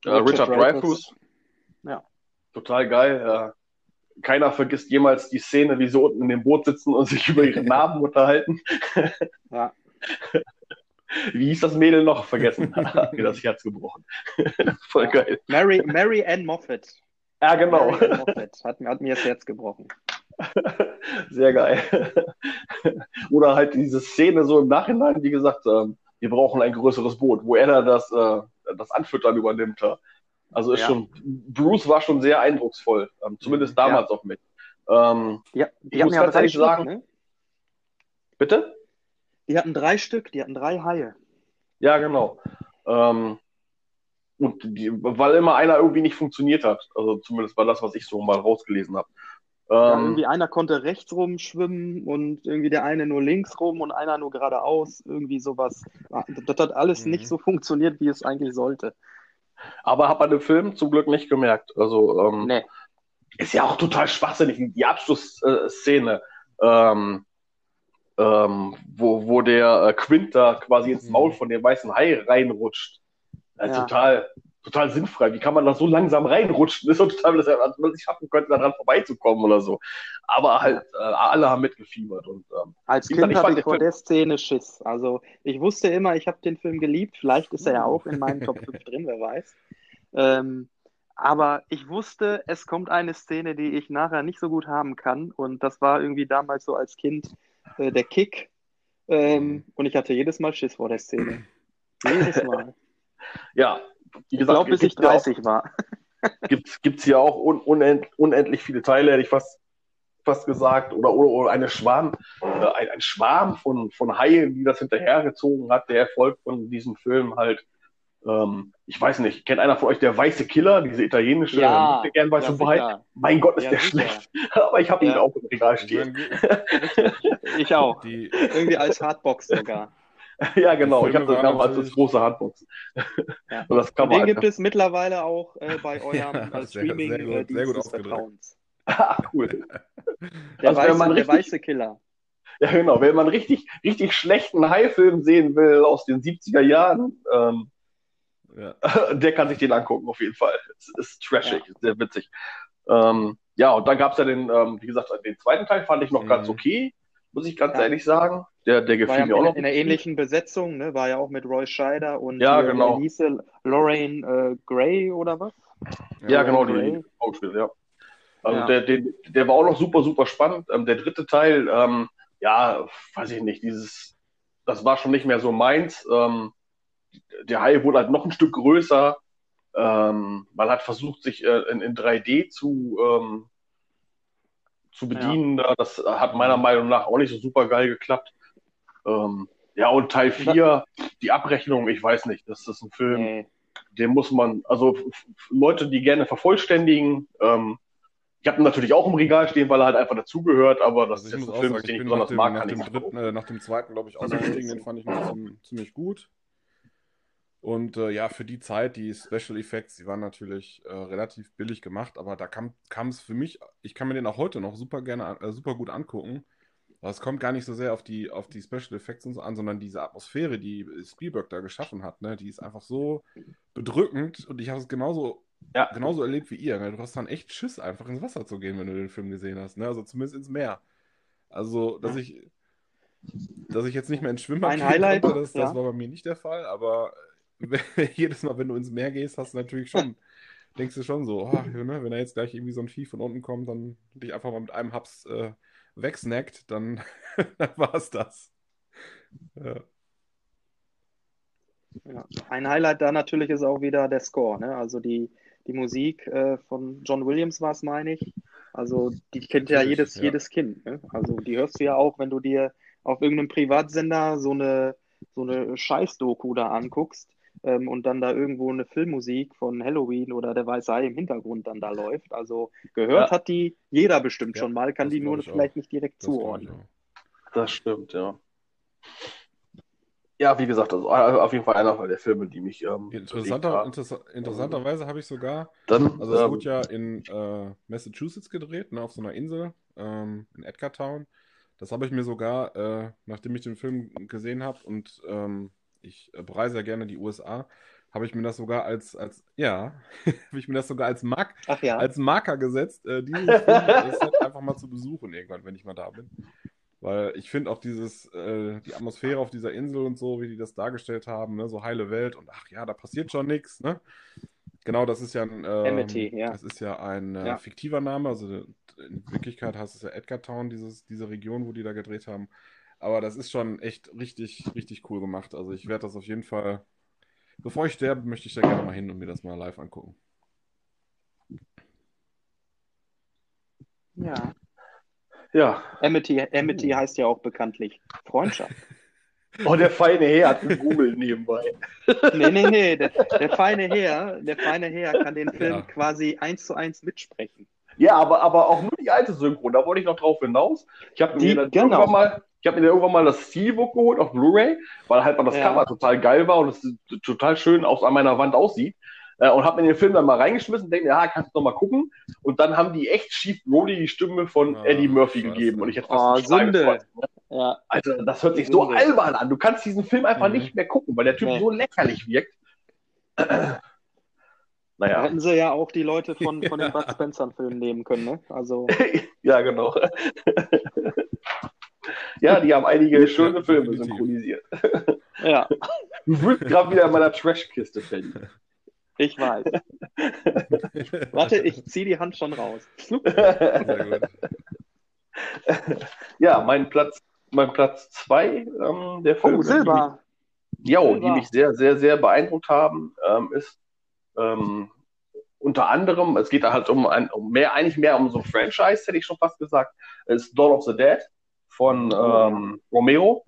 äh, Richard Richard Dreyfuss. Ja. Total geil. Ja. Keiner vergisst jemals die Szene, wie sie unten in dem Boot sitzen und sich über ihre Namen unterhalten. Ja. Wie hieß das Mädel noch? Vergessen. Hat mir das Herz gebrochen. Voll Ja. geil. Mary, Mary Ann Moffat. Ja, genau. Mary Ann Moffat hat, mir- hat mir das Herz gebrochen. Sehr geil. Oder halt diese Szene so im Nachhinein, wie gesagt, ähm, wir brauchen ein größeres Boot, wo er da das, äh, das Anfüttern übernimmt. ja. Also ist Ja. schon, Bruce war schon sehr eindrucksvoll, ähm, zumindest damals auf mich. Ähm, Ja, die Ich muss ja ganz ehrlich sagen- ne? bitte? Die hatten drei Stück, die hatten drei Haie. Ja, genau. Ähm, und die, weil immer einer irgendwie nicht funktioniert hat. Also zumindest war das, was ich so mal rausgelesen habe. Ja, Ähm, irgendwie einer konnte rechts rum schwimmen und irgendwie der eine nur links rum und einer nur geradeaus. Irgendwie sowas. Ah, Das hat alles Mhm. nicht so funktioniert, wie es eigentlich sollte. aber hat man im Film zum Glück nicht gemerkt. Also ähm, Nee. ist ja auch total schwachsinnig. Die Abschlussszene, ähm, ähm, wo, wo der äh, Quint da quasi ins Mhm. Maul von dem weißen Hai reinrutscht. Äh, Ja. Total, total sinnfrei. Wie kann man da so langsam reinrutschen? Das ist total, dass man es schaffen könnte, daran vorbeizukommen oder so. Aber halt, äh, alle haben mitgefiebert und ähm, Als Kind hatte fand ich vor der Szene Schiss. Also ich wusste immer, ich habe den Film geliebt. Vielleicht ist er ja auch in meinen Top 5 drin, wer weiß. Ähm, aber ich wusste, es kommt eine Szene, die ich nachher nicht so gut haben kann. Und das war irgendwie damals so als Kind äh, der Kick. Ähm, und ich hatte jedes Mal Schiss vor der Szene. Jedes Mal. ja, wie Ich glaube, bis ich gibt's ja auch- 30 war. gibt's gibt's hier auch un unend unendlich viele Teile, hätte ich fast fast gesagt, oder oder, oder eine Schwarm, äh, ein, ein Schwarm von von Haien, die das hinterhergezogen hat. Der Erfolg von diesem Film halt. Ähm, ich weiß nicht, kennt einer von euch der Weiße Killer, diese italienische Ja, äh, gern weiße Ja, Wahrheit? Mein Gott, ist Ja, der sicher. schlecht. Aber ich habe ihn Ja. auch im Regal Ich stehen. Ich auch. die, Irgendwie als Hardbox sogar. ja, genau. Ich habe das damals als große Handbox. Ja. Und das kann Und den man gibt es mittlerweile auch äh, bei eurem Ja, äh, sehr- Streaming sehr gut- äh, sehr gut des. Vertrauens. Ah, cool. Der, Also, wenn weiße, man der richtig- weiße Killer. Ja, genau. Wenn man richtig, richtig schlechten Hai-Film sehen will aus den 70er Jahren, ähm, ja. der kann sich den angucken, auf jeden Fall. Es ist trashig, ist sehr witzig. Ähm, ja, und dann gab's ja den, ähm, wie gesagt, den zweiten Teil fand ich noch Mhm. ganz okay, muss ich ganz Ja. ehrlich sagen. Der, der gefiel War mir auch ja noch. in, in einer ähnlichen Besetzung, ne? War ja auch mit Roy Scheider und Ja, hier, genau. wie hieß sie? Lorraine äh, Gray oder was? Ja, genau, Gray. die Schauspiel, ja. Also Ja. Der, der, der war auch noch super, super spannend. Ähm, der dritte Teil, ähm, ja, weiß ich nicht, dieses, das war schon nicht mehr so meins. Ähm, der Hai wurde halt noch ein Stück größer. Ähm, man hat versucht, sich äh, in, in 3D zu, ähm, zu bedienen. Da. Das hat meiner Meinung nach auch nicht so super geil geklappt. Ähm, ja, und Teil 4, die Abrechnung, ich weiß nicht, das ist ein Film, Nee. den muss man, also Leute, die gerne vervollständigen, ähm, ich habe ihn natürlich auch im Regal stehen, weil er halt einfach dazugehört, aber das Also ist ich jetzt muss ein auch Film, sagen, den ich ich besonders dem, mag, nach kann dem dritten, äh, nach dem zweiten, glaube ich, ausgestiegen, den fand ich noch ziem- ziemlich gut. Und äh, ja, für die Zeit, die Special Effects, die waren natürlich äh, relativ billig gemacht, aber da kam es für mich, ich kann mir den auch heute noch super gerne, äh, super gut angucken. Aber es kommt gar nicht so sehr auf die, auf die Special Effects und so an, sondern diese Atmosphäre, die Spielberg da geschaffen hat, ne, die ist einfach so bedrückend und ich habe es genauso, Ja. genauso erlebt wie ihr. Ne? Du hast dann echt Schiss, einfach ins Wasser zu gehen, wenn du den Film gesehen hast. Ne? Also zumindest ins Meer. Also, dass ich, dass ich jetzt nicht mehr ins Schwimmbad Ein gehen Highlight, konnte, das, das ja. war bei mir nicht der Fall, aber jedes Mal, wenn du ins Meer gehst, hast du natürlich schon, denkst du schon so, oh, ne, wenn da jetzt gleich irgendwie so ein Vieh von unten kommt, dann dich einfach mal mit einem Haps äh, wegsnackt, dann, dann war es das. Ja. Ja. Ein Highlight da natürlich ist auch wieder der Score, ne? Also die, die Musik äh, von John Williams war es, meine ich. Also die kennt ja jedes, ja. jedes Kind. Ne? Also die hörst du ja auch, wenn du dir auf irgendeinem Privatsender so eine, so eine Scheiß-Doku da anguckst ähm, und dann da irgendwo eine Filmmusik von Halloween oder der Weiße Hai im Hintergrund dann da läuft. Also gehört Ja. hat die jeder bestimmt Ja, schon mal, kann die nur ich auch. vielleicht nicht direkt Das zuordnen. Das stimmt, ja. Ja, wie gesagt, also äh, auf jeden Fall einer der Filme, die mich ähm, Interessanter, interessa interessanterweise habe ich sogar Dann, Also es ähm, wurde ja in äh, Massachusetts gedreht, ne, auf so einer Insel ähm, in Edgartown. Das habe ich mir sogar, äh, nachdem ich den Film gesehen habe und ähm, ich äh, bereise ja gerne die USA, habe ich mir das sogar als, als ja, habe ich mir das sogar als, Mark, ja. als Marker gesetzt, äh, dieses Film einfach mal zu besuchen irgendwann, wenn ich mal da bin. Weil ich finde auch dieses, äh, die Atmosphäre auf dieser Insel und so, wie die das dargestellt haben, ne, so heile Welt und ach ja, da passiert schon nichts, ne? Genau, das ist ja ein, ähm, Amity, ja. das ist ja ein äh, Ja. fiktiver Name, also in Wirklichkeit heißt es ja Edgartown, dieses, diese Region, wo die da gedreht haben. Aber das ist schon echt richtig, richtig cool gemacht. Also ich werde das auf jeden Fall, bevor ich sterbe, möchte ich da gerne mal hin und mir das mal live angucken. Ja. ja. Amity, Amity Uh. heißt ja auch bekanntlich Freundschaft. Oh, der feine Herr hat gegoogelt nebenbei. Nee, nee, nee. Der, der feine Herr, der feine Herr kann den Film Ja. quasi eins zu eins mitsprechen. Ja, aber, aber auch nur die alte Synchro, da wollte ich noch drauf hinaus. Ich habe Die- mir, dann genau. irgendwann mal, ich hab mir irgendwann mal das Steelbook geholt auf Blu-ray, weil halt mal das Ja. Cover total geil war und es total schön aus an meiner Wand aussieht. Äh, und habe mir den Film dann mal reingeschmissen, denke, ja, kannst du noch mal gucken. Und dann haben die echt schief Brody die Stimme von Ah, Eddie Murphy gegeben. Und ich hätte Oh, fast Schrei Sünde. Ja. Alter, das hört sich so Sünde. albern an. Du kannst diesen Film einfach Mhm. nicht mehr gucken, weil der Typ Nee. so lächerlich wirkt. Da naja, hätten sie ja auch die Leute von, von den Ja. Bud Spencer-Filmen nehmen können, ne? Also, ja, genau. Ja, die haben einige schöne Filme definitiv. synchronisiert. ja, Du wirst gerade wieder in meiner Trashkiste fällen. ich weiß. Warte, ich zieh die Hand schon raus. Sehr gut. ja, mein Platz, mein Platz zwei ähm, der Filme, Oh, Silber. Die, jo, die mich sehr, sehr, sehr beeindruckt haben, ähm, ist ähm, unter anderem, es geht da halt um, ein, um mehr, eigentlich mehr um so ein Franchise, hätte ich schon fast gesagt, ist Dawn of the Dead von ähm, Romero.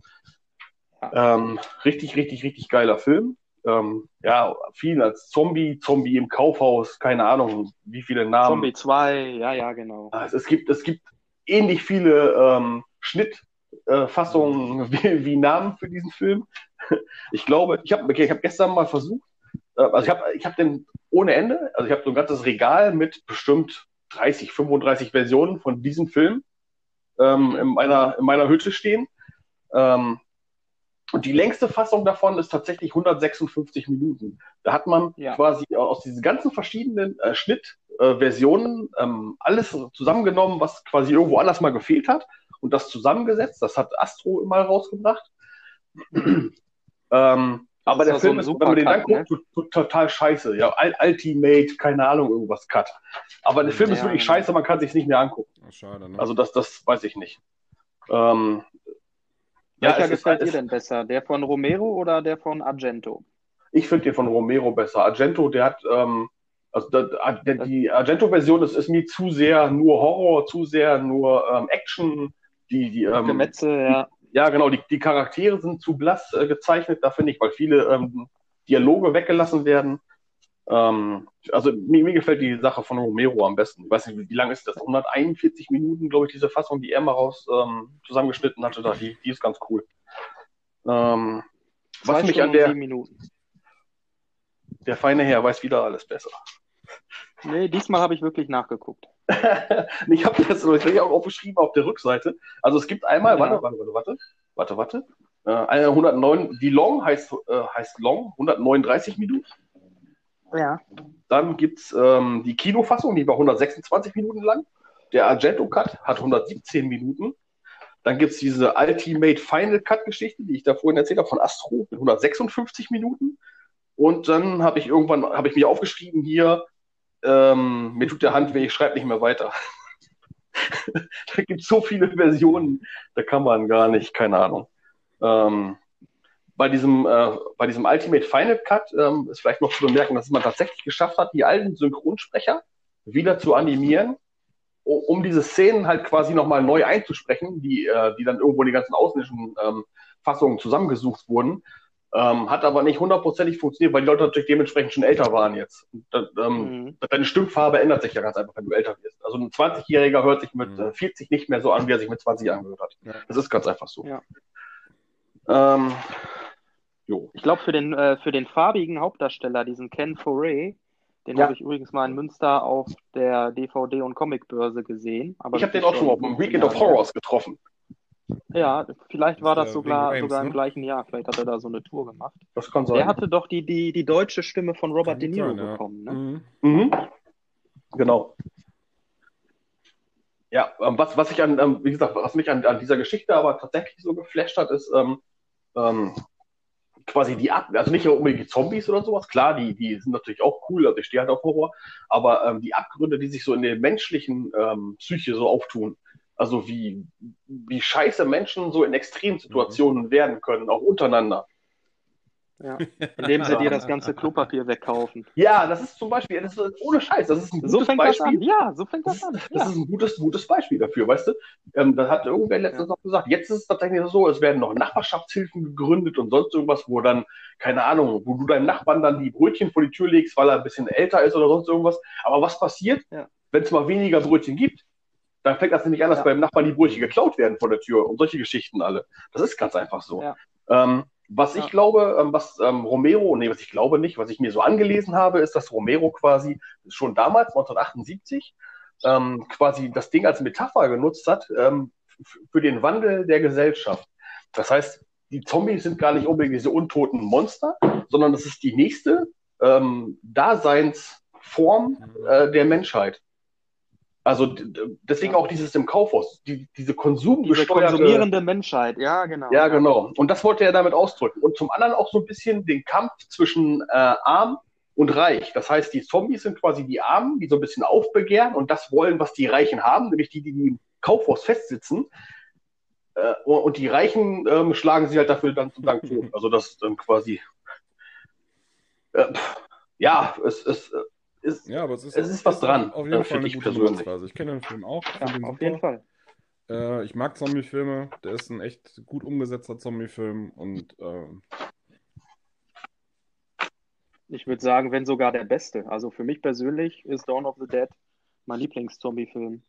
Ähm, richtig, richtig, richtig geiler Film. Ähm, ja, viel als Zombie, Zombie im Kaufhaus, keine Ahnung, wie viele Namen. Zombie 2, ja, ja, genau. Also es gibt, es gibt ähnlich viele ähm, Schnittfassungen wie, wie Namen für diesen Film. Ich glaube, ich habe okay, ich hab gestern mal versucht, äh, also ich habe ich hab den ohne Ende, also ich habe so ein ganzes Regal mit bestimmt 30, 35 Versionen von diesem Film ähm, in, meiner, in meiner Hütte stehen. Ähm, und die längste Fassung davon ist tatsächlich 156 Minuten. Da hat man Ja. quasi aus diesen ganzen verschiedenen äh, Schnittversionen ähm, alles zusammengenommen, was quasi irgendwo anders mal gefehlt hat und das zusammengesetzt. Das hat Astro mal rausgebracht. ähm, aber der Film so ist, wenn man den anguckt, ne? total scheiße. Ja, Ultimate, keine Ahnung, irgendwas Cut. Aber der Film ja, ist wirklich ja. scheiße, man kann sich nicht mehr angucken. schade, ne? Also das, das weiß ich nicht. Ähm, Welcher ja, gefällt dir denn besser? Der von Romero oder der von Argento? Ich finde den von Romero besser. Argento, der hat, ähm, also der, der, die Argento-Version ist, ist mir zu sehr nur Horror, zu sehr nur ähm, Action. Die, die, ähm, Gemetze, ja. Ja, genau, die, die Charaktere sind zu blass äh, gezeichnet, da finde ich, weil viele ähm, Dialoge weggelassen werden. Ähm, also mir, mir, gefällt die Sache von Romero am besten. Ich weiß nicht, wie, wie lang ist das? 141 Minuten, glaube ich, diese Fassung, die er mal raus ähm, zusammengeschnitten hatte, da, die, die ist ganz cool. Ähm, was mich an der. Der feine Herr weiß wieder alles besser. Nee, diesmal habe ich wirklich nachgeguckt. ich habe das ich auch aufgeschrieben auf der Rückseite. Also es gibt einmal, warte, warte, warte, warte, warte, warte. Äh, 109, die Long heißt, äh, heißt Long, 139 Minuten. Ja. Dann gibt es ähm, die Kinofassung, die war 126 Minuten lang. Der Argento Cut hat 117 Minuten. Dann gibt es diese Ultimate Final Cut Geschichte, die ich da vorhin erzählt habe, von Astro mit 156 Minuten. Und dann habe ich irgendwann, habe ich mir aufgeschrieben hier, ähm, mir tut der Hand weh, ich schreibe nicht mehr weiter. da gibt es so viele Versionen, da kann man gar nicht, keine Ahnung. Ähm, bei diesem, äh, bei diesem Ultimate Final Cut ähm, ist vielleicht noch zu bemerken, dass man tatsächlich geschafft hat, die alten Synchronsprecher wieder zu animieren, um diese Szenen halt quasi nochmal neu einzusprechen, die, äh, die dann irgendwo in die ganzen ausländischen ähm, Fassungen zusammengesucht wurden. Ähm, hat aber nicht hundertprozentig funktioniert, weil die Leute natürlich dementsprechend schon älter waren jetzt. Und, ähm, mhm. Deine Stimmfarbe ändert sich ja ganz einfach, wenn du älter wirst. Also ein 20-Jähriger hört sich mit mhm. 40 äh, nicht mehr so an, wie er sich mit 20 angehört hat. Ja. Das ist ganz einfach so. Ja. Ähm, ich glaube, für den, äh, für den farbigen Hauptdarsteller, diesen Ken Foray, den ja. habe ich übrigens mal in Münster auf der DVD- und Comicbörse gesehen. ich habe den auch schon mal auf dem Weekend of Horrors getroffen. Ja, vielleicht war das sogar, Games, sogar im ne? gleichen Jahr. Vielleicht hat er da so eine Tour gemacht. Das kann sein. Der hatte doch die, die, die deutsche Stimme von Robert kann De Niro sein, bekommen. Ne? Mhm. Mhm. Genau. Ja, ähm, was, was ich an, ähm, wie gesagt, was mich an, an dieser Geschichte aber tatsächlich so geflasht hat, ist ähm, ähm, quasi die Ab, also nicht unbedingt die Zombies oder sowas, klar, die, die sind natürlich auch cool, also ich stehe halt auf Horror, aber ähm, die Abgründe, die sich so in der menschlichen ähm, Psyche so auftun, also wie, wie scheiße Menschen so in Extremsituationen mhm. werden können, auch untereinander. Ja, indem sie dir das ganze Klopapier wegkaufen. Ja, das ist zum Beispiel, das ist ohne Scheiß, das ist ein gutes so fängt Beispiel. Das an. Ja, so fängt das an. Ja. Das ist ein gutes, gutes Beispiel dafür, weißt du? Ähm, da hat irgendwer letztens ja. noch gesagt, jetzt ist es tatsächlich so, es werden noch Nachbarschaftshilfen gegründet und sonst irgendwas, wo dann, keine Ahnung, wo du deinem Nachbarn dann die Brötchen vor die Tür legst, weil er ein bisschen älter ist oder sonst irgendwas. Aber was passiert, ja. wenn es mal weniger Brötchen gibt? Dann fängt das nämlich an, dass beim Nachbarn die Brötchen geklaut werden vor der Tür und solche Geschichten alle. Das ist ganz einfach so. Ähm, was ja. ich glaube, ähm, was ähm, Romero, nee, was ich glaube nicht, was ich mir so angelesen habe, ist, dass Romero quasi schon damals, 1978, ähm, quasi das Ding als Metapher genutzt hat ähm, für den Wandel der Gesellschaft. Das heißt, die Zombies sind gar nicht unbedingt diese untoten Monster, sondern das ist die nächste ähm, Daseinsform mhm. äh, der Menschheit. Also deswegen auch dieses im Kaufhaus, die, diese konsumgesteuerte... Diese konsumierende Menschheit, ja genau. Ja, genau. Und das wollte er damit ausdrücken. Und zum anderen auch so ein bisschen den Kampf zwischen äh, arm und reich. Das heißt, die Zombies sind quasi die Armen, die so ein bisschen aufbegehren und das wollen, was die Reichen haben, nämlich die, die, im Kaufhaus festsitzen. Äh, und die Reichen ähm, schlagen sie halt dafür dann zum Dank tot. Also das dann quasi... Äh, ja, es ist ist, ja, aber es ist, es ist was dran. Auf jeden Fall eine gute Nutzweise. Ich kenne den Film auch. Ja, auf super. jeden Fall. Äh, ich mag Zombie-Filme. Der ist ein echt gut umgesetzter Zombie-Film und ähm, ich würde sagen, wenn sogar der beste. Also für mich persönlich ist Dawn of the Dead mein Lieblings-Zombie-Film.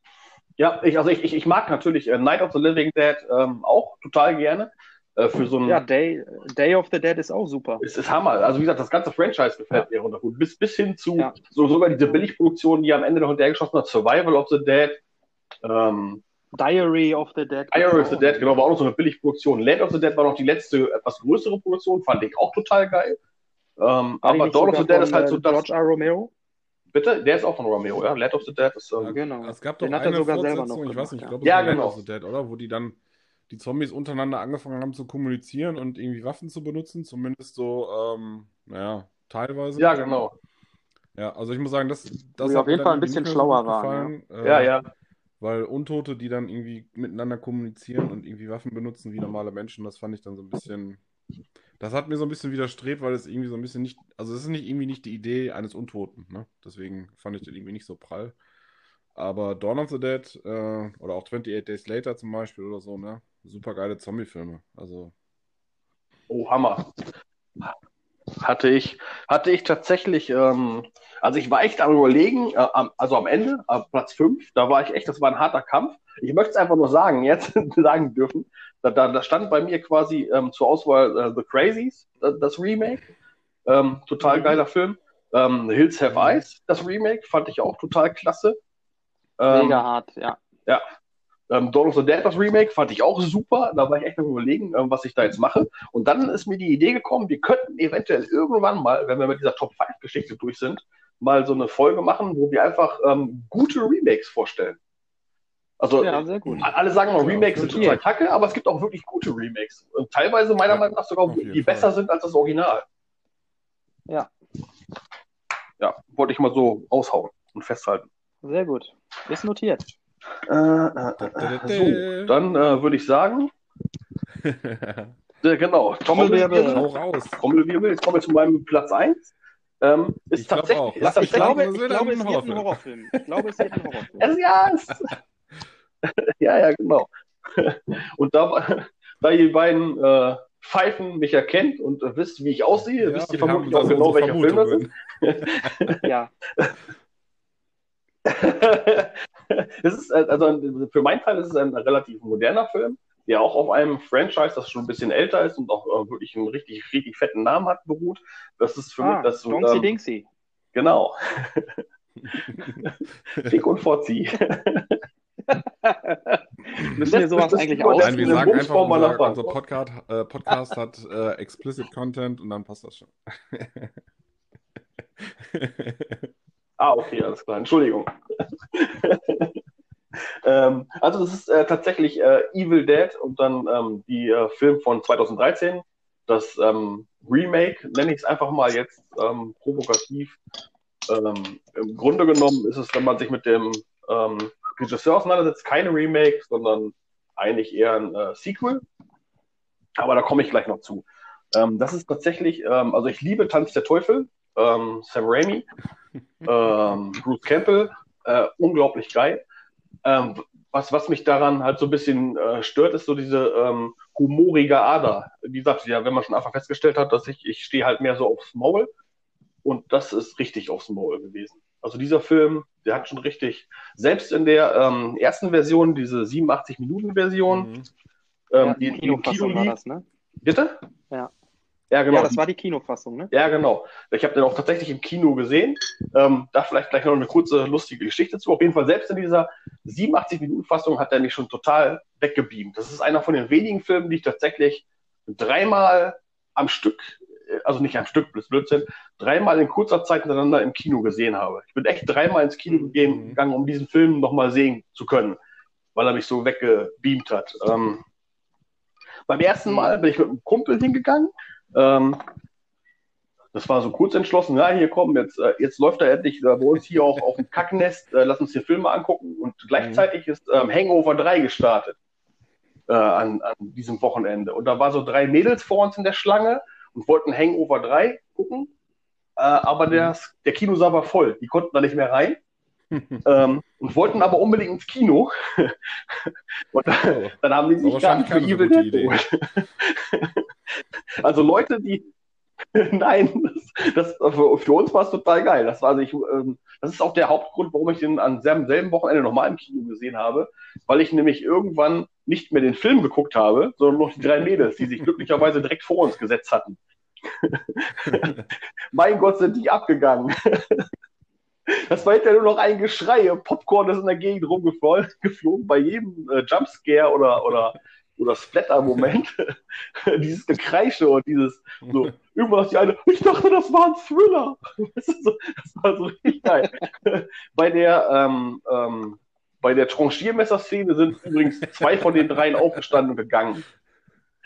Ja, ich, also ich, ich, ich mag natürlich äh, Night of the Living Dead ähm, auch total gerne. Äh, für so ein, ja, Day, Day of the Dead ist auch super. Es ist Hammer. Also wie gesagt, das ganze Franchise gefällt ja. mir runter gut. Bis, bis hin zu ja. so, sogar diese Billigproduktionen, die am Ende noch hinterhergeschossen hat, Survival of the Dead. Ähm, Diary of the Dead. Diary of the Dead, genau, war auch noch so eine Billigproduktion. Land of the Dead war noch die letzte, etwas größere Produktion, fand ich auch total geil. Ähm, aber Dawn of the Dead ist halt so das. George R. Romero? Bitte? Der ist auch von Romeo, ja? Land of the Dead ist. Ähm, ja, genau. Es gab doch Den eine Fortsetzung, ich weiß nicht, ich glaube, es ja, war genau. Land of the Dead, oder? Wo die dann die Zombies untereinander angefangen haben zu kommunizieren und irgendwie Waffen zu benutzen, zumindest so, ähm, naja, teilweise. Ja, genau. Ja, also ich muss sagen, das, das auf jeden Fall ein bisschen schlauer waren. Ja. Äh, ja, ja. Weil Untote, die dann irgendwie miteinander kommunizieren und irgendwie Waffen benutzen wie normale Menschen, das fand ich dann so ein bisschen. Das hat mir so ein bisschen widerstrebt, weil es irgendwie so ein bisschen nicht. Also, es ist nicht irgendwie nicht die Idee eines Untoten, ne? Deswegen fand ich das irgendwie nicht so prall. Aber Dawn of the Dead äh, oder auch 28 Days Later zum Beispiel oder so, ne? Super geile Zombie-Filme. Also. Oh, Hammer. Hatte ich, hatte ich tatsächlich, ähm, also ich war echt am überlegen, äh, also am Ende, äh, Platz 5, da war ich echt, das war ein harter Kampf. Ich möchte es einfach nur sagen, jetzt sagen dürfen. Da, da, da stand bei mir quasi ähm, zur Auswahl äh, The Crazies, äh, das Remake. Ähm, total mhm. geiler Film. Ähm, Hills Have Eyes, das Remake, fand ich auch total klasse. Ähm, Mega hart, ja. Ja, ähm, Dawn of the Dead, das Remake, fand ich auch super. Da war ich echt am überlegen, ähm, was ich da jetzt mache. Und dann ist mir die Idee gekommen, wir könnten eventuell irgendwann mal, wenn wir mit dieser Top 5 Geschichte durch sind, mal so eine Folge machen, wo wir einfach ähm, gute Remakes vorstellen. Also ja, alle sagen mal, Remakes sind total kacke, aber es gibt auch wirklich gute Remakes. Und teilweise meiner ja, Meinung nach sogar, die Fall. besser sind als das Original. Ja. Ja, wollte ich mal so aushauen und festhalten. Sehr gut. Ist notiert. Äh, äh, äh, so, dann äh, würde ich sagen. genau, Trommelwirbel. Trommelwirbel, jetzt kommen wir zu meinem Platz 1. Ähm, ist ich tatsächlich. Ist ich, glaube, ich glaube, es wird ein Horrorfilm. Ich glaube, es wird ein Horrorfilm. Ja, ja, ja, genau. Und da, da ihr beiden äh, Pfeifen mich erkennt und äh, wisst, wie ich aussehe, ja, wisst ihr vermutlich auch genau, welcher Film das ist. ja. es ist, äh, also für meinen Teil ist es ein relativ moderner Film, der auch auf einem Franchise, das schon ein bisschen älter ist und auch äh, wirklich einen richtig, richtig fetten Namen hat, beruht. Das ist für ah, mich das. Donksy ähm, Dingsy. Genau. Fick und Fozzi. Müssen wir sowas eigentlich auch? Nein, wir sagen einfach, unser, unser Podcast, äh, Podcast hat äh, explicit Content und dann passt das schon. Ah, okay, alles klar. Entschuldigung. ähm, also das ist äh, tatsächlich äh, Evil Dead und dann ähm, die äh, Film von 2013. Das ähm, Remake, nenne ich es einfach mal jetzt ähm, provokativ. Ähm, Im Grunde genommen ist es, wenn man sich mit dem ähm, Regisseur auseinandersetzt, keine Remake, sondern eigentlich eher ein äh, Sequel. Aber da komme ich gleich noch zu. das ist tatsächlich, also ich liebe Tanz der Teufel, Sam Raimi ähm, Bruce Campbell, äh, unglaublich geil. Ähm, was, was mich daran halt so ein bisschen äh, stört, ist so diese ähm, humorige Ader. Wie gesagt, ja, wenn man schon einfach festgestellt hat, dass ich, ich stehe halt mehr so aufs Maul und das ist richtig aufs Maul gewesen. Also dieser Film, der hat schon richtig, selbst in der ähm, ersten Version, diese 87-Minuten-Version, mhm. ähm, ja, die, die Kino war das, ne? Bitte? Ja. Ja, genau. Ja, das war die Kinofassung, ne? Ja, genau. Ich habe den auch tatsächlich im Kino gesehen. Ähm, da vielleicht gleich noch eine kurze, lustige Geschichte zu. Auf jeden Fall, selbst in dieser 87-Minuten-Fassung hat er mich schon total weggebeamt. Das ist einer von den wenigen Filmen, die ich tatsächlich dreimal am Stück, äh, also nicht am Stück, Blödsinn, dreimal in kurzer Zeit miteinander im Kino gesehen habe. Ich bin echt dreimal ins Kino mhm. gegangen, um diesen Film nochmal sehen zu können, weil er mich so weggebeamt hat. Ähm, beim ersten Mal bin ich mit einem Kumpel hingegangen ähm, das war so kurz entschlossen, ja, hier kommen, jetzt, äh, jetzt läuft er endlich äh, bei uns hier auch auf dem Kacknest, äh, lass uns den Film mal angucken. Und gleichzeitig ist ähm, Hangover 3 gestartet äh, an, an diesem Wochenende. Und da waren so drei Mädels vor uns in der Schlange und wollten Hangover 3 gucken. Äh, aber der, der Kinosaal war voll, die konnten da nicht mehr rein. ähm, und wollten aber unbedingt ins Kino. und dann, dann haben die sich gerade für Evil Dead geholt. Also Leute, die Nein, das, das, für, uns war es total geil. Das, war also ich, ähm, das ist auch der Hauptgrund, warum ich den an selben Wochenende nochmal im Kino gesehen habe, weil ich nämlich irgendwann nicht mehr den Film geguckt habe, sondern noch die drei Mädels, die sich glücklicherweise direkt vor uns gesetzt hatten. mein Gott, sind die abgegangen. das war hinterher nur noch ein Geschrei. Popcorn ist in der Gegend rumgeflogen, geflogen bei jedem äh, Jumpscare oder, oder oder Splatter-Moment, dieses Gekreische und dieses so, irgendwas die eine, ich dachte, das war ein Thriller. Das, war so richtig geil. Bei der, ähm, ähm, bei der Tranchiermesser-Szene sind übrigens zwei von den dreien aufgestanden und gegangen.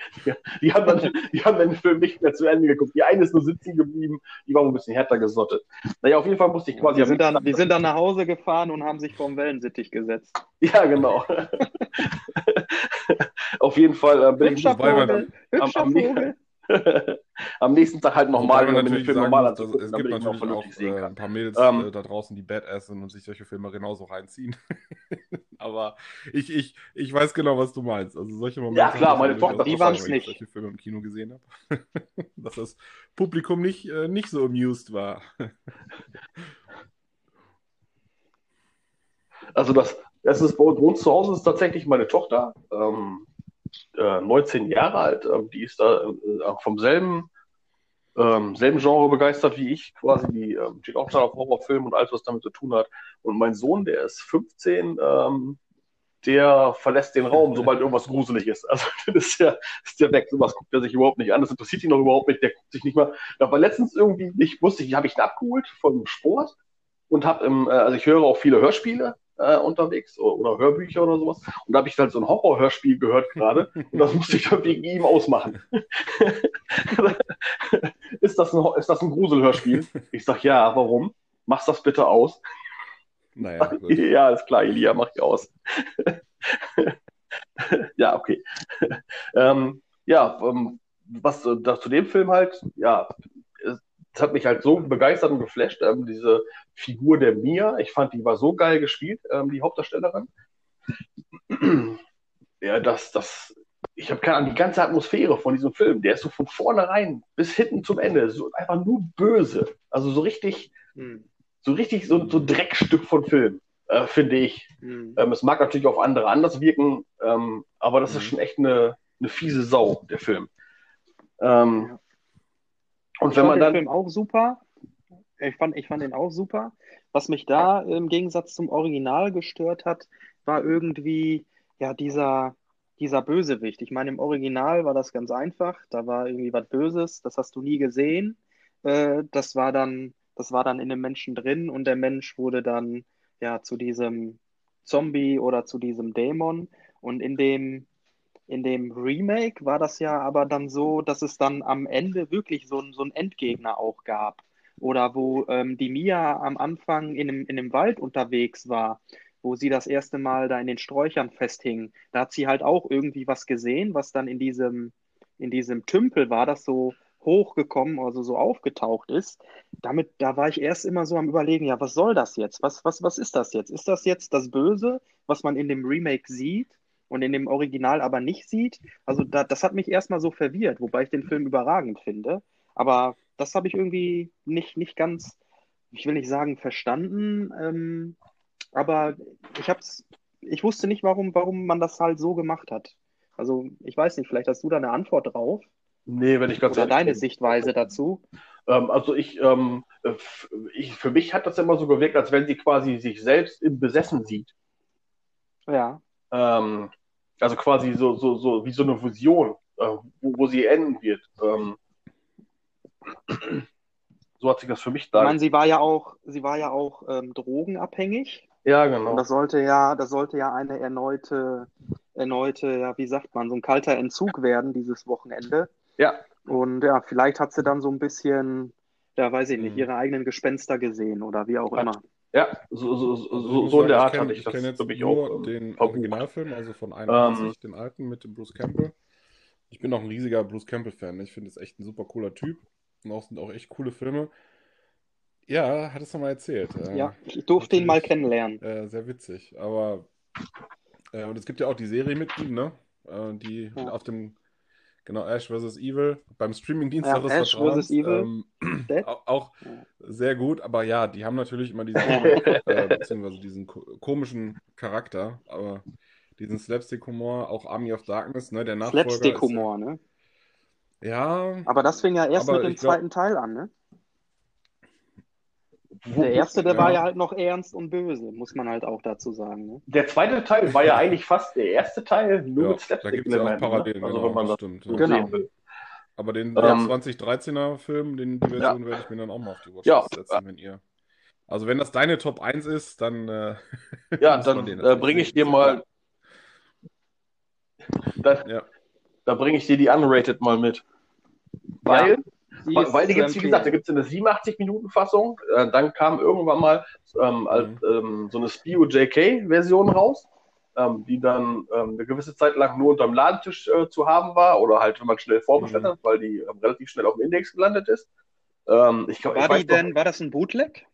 Die, die, haben dann, die haben dann den Film nicht mehr zu Ende geguckt. Die eine ist nur sitzen geblieben, die war ein bisschen härter gesottet. Naja, auf jeden Fall musste ich quasi. Die sind, dann, die sind dann nach Hause gefahren und haben sich vorm Wellensittich gesetzt. Ja, genau. auf jeden Fall äh, bin Hübscher ich Vogel. Am, am, am, am nächsten Tag halt nochmal, wenn wenn man den Film normal anzugucken, es gibt natürlich auch äh, ein paar Mädels ähm, äh, da draußen, die Badass sind und sich solche Filme genauso reinziehen. Aber ich, ich, ich weiß genau, was du meinst. Also solche Momente. Ja, klar, meine Tochter, die waren es nicht. Ich solche Filme im Kino gesehen habe. Dass das Publikum nicht, äh, nicht so amused war. also das, das ist bei uns zu Hause ist tatsächlich meine Tochter. Ähm, 19 äh, Jahre alt. Ähm, die ist da äh, vom selben, ähm, selben Genre begeistert wie ich, quasi. Die ähm, steht auch schon auf Horrorfilmen und alles, was damit zu tun hat. Und mein Sohn, der ist 15, ähm, der verlässt den Raum, sobald irgendwas gruselig ist. Also das ist der, ist der weg. Sowas guckt er sich überhaupt nicht an. Das interessiert ihn noch überhaupt nicht. Der guckt sich nicht mal. Da war letztens irgendwie nicht, wusste ich, habe ich ihn abgeholt vom Sport und habe im, äh, also ich höre auch viele Hörspiele äh, unterwegs oder Hörbücher oder sowas. Und da habe ich halt so ein Horrorhörspiel gehört gerade und das musste ich dann wegen ihm ausmachen. ist, das ein, ist das ein Gruselhörspiel? Ich sage, ja, warum? Machst das bitte aus. Naja, ja, ist klar, Elia, mach ich aus. ja, okay. ähm, ja, ähm, was äh, zu dem Film halt, ja, das hat mich halt so begeistert und geflasht, ähm, diese Figur der Mia. Ich fand, die war so geil gespielt, ähm, die Hauptdarstellerin. ja, das, das, ich habe keine Ahnung, die ganze Atmosphäre von diesem Film, der ist so von vornherein bis hinten zum Ende, so einfach nur böse. Also so richtig, hm. so richtig, so, so Dreckstück von Film, äh, finde ich. Hm. Ähm, es mag natürlich auf andere anders wirken, ähm, aber das hm. ist schon echt eine, eine fiese Sau, der Film. Ähm, ja. Und ich wenn man dann. Film auch super. Ich fand, ich fand den auch super. Was mich da im Gegensatz zum Original gestört hat, war irgendwie ja dieser, dieser Bösewicht. Ich meine, im Original war das ganz einfach. Da war irgendwie was Böses, das hast du nie gesehen. Äh, das war dann, das war dann in dem Menschen drin und der Mensch wurde dann ja zu diesem Zombie oder zu diesem Dämon. Und in dem in dem Remake war das ja aber dann so, dass es dann am Ende wirklich so, so einen Endgegner auch gab. Oder wo ähm, die Mia am Anfang in einem, in einem Wald unterwegs war, wo sie das erste Mal da in den Sträuchern festhing. Da hat sie halt auch irgendwie was gesehen, was dann in diesem, in diesem Tümpel war, das so hochgekommen, also so aufgetaucht ist. Damit, da war ich erst immer so am überlegen, ja, was soll das jetzt? Was, was, was ist das jetzt? Ist das jetzt das Böse, was man in dem Remake sieht? Und in dem Original aber nicht sieht. Also da, das hat mich erstmal so verwirrt, wobei ich den Film überragend finde. Aber das habe ich irgendwie nicht, nicht ganz, ich will nicht sagen verstanden, ähm, aber ich hab's, ich wusste nicht, warum, warum man das halt so gemacht hat. Also ich weiß nicht, vielleicht hast du da eine Antwort drauf. Nee, wenn ich ganz Oder deine bin. Sichtweise dazu. Ähm, also ich, ähm, ich, für mich hat das immer so gewirkt, als wenn sie quasi sich selbst im Besessen sieht. Ja. Ähm, also quasi so, so, so wie so eine Vision, äh, wo, wo sie enden wird. Ähm, so hat sich das für mich da. Ich meine, sie war ja auch, sie war ja auch ähm, drogenabhängig. Ja, genau. Und das sollte ja, das sollte ja eine erneute, erneute, ja, wie sagt man, so ein kalter Entzug werden dieses Wochenende. Ja. Und ja, vielleicht hat sie dann so ein bisschen, ja, weiß ich nicht, mhm. ihre eigenen Gespenster gesehen oder wie auch hat, immer. Ja, so, so, so, also so in der Art hatte ich das. Ich kenne jetzt ich nur auch, ähm, den Originalfilm, also von 91, ähm, den alten mit dem Bruce Campbell. Ich bin auch ein riesiger Bruce Campbell-Fan. Ich finde es echt ein super cooler Typ. Und auch sind auch echt coole Filme. Ja, hattest du mal erzählt. Äh, ja, ich durfte ihn mal kennenlernen. Äh, sehr witzig. Aber äh, und es gibt ja auch die Serie mit ihm, ne? Äh, die ja. auf dem Genau, Ash vs. Evil. Beim Streamingdienst ja, Ash vs. Evil. Ähm, auch, sehr gut, aber ja, die haben natürlich immer diesen, äh, beziehungsweise diesen komischen Charakter, aber diesen Slapstick-Humor, auch Army of Darkness, ne, der Nachfolger. Slapstick-Humor, ne? Ja. Aber das fing ja erst mit dem zweiten Teil an, ne? Der erste, der ja. war ja halt noch ernst und böse, muss man halt auch dazu sagen. Ne? Der zweite Teil war ja eigentlich fast der erste Teil, nur ja, mit Slapstick. Da gibt es auch Parallelen, ne? also, genau, wenn man das stimmt. So genau. will. Aber den, den ähm, 2013er Film, den, die Version ja. werde ich mir dann auch mal auf die Watchlist ja. setzen, wenn ihr. Also wenn das deine Top 1 ist, dann. Äh, ja, dann äh, bringe ich dir mal. Ja. Da bringe ich dir die Unrated mal mit. Weil weil, weil die gibt es, wie gesagt, da gibt es eine 87-Minuten-Fassung. Äh, dann kam irgendwann mal ähm, als, mhm. ähm, so eine Spio JK-Version raus, ähm, die dann ähm, eine gewisse Zeit lang nur unterm Ladentisch äh, zu haben war oder halt, wenn man schnell vorbestellt mhm. hat, weil die ähm, relativ schnell auf dem Index gelandet ist. Ähm, ich, war ich die denn, noch, war das ein Bootleg?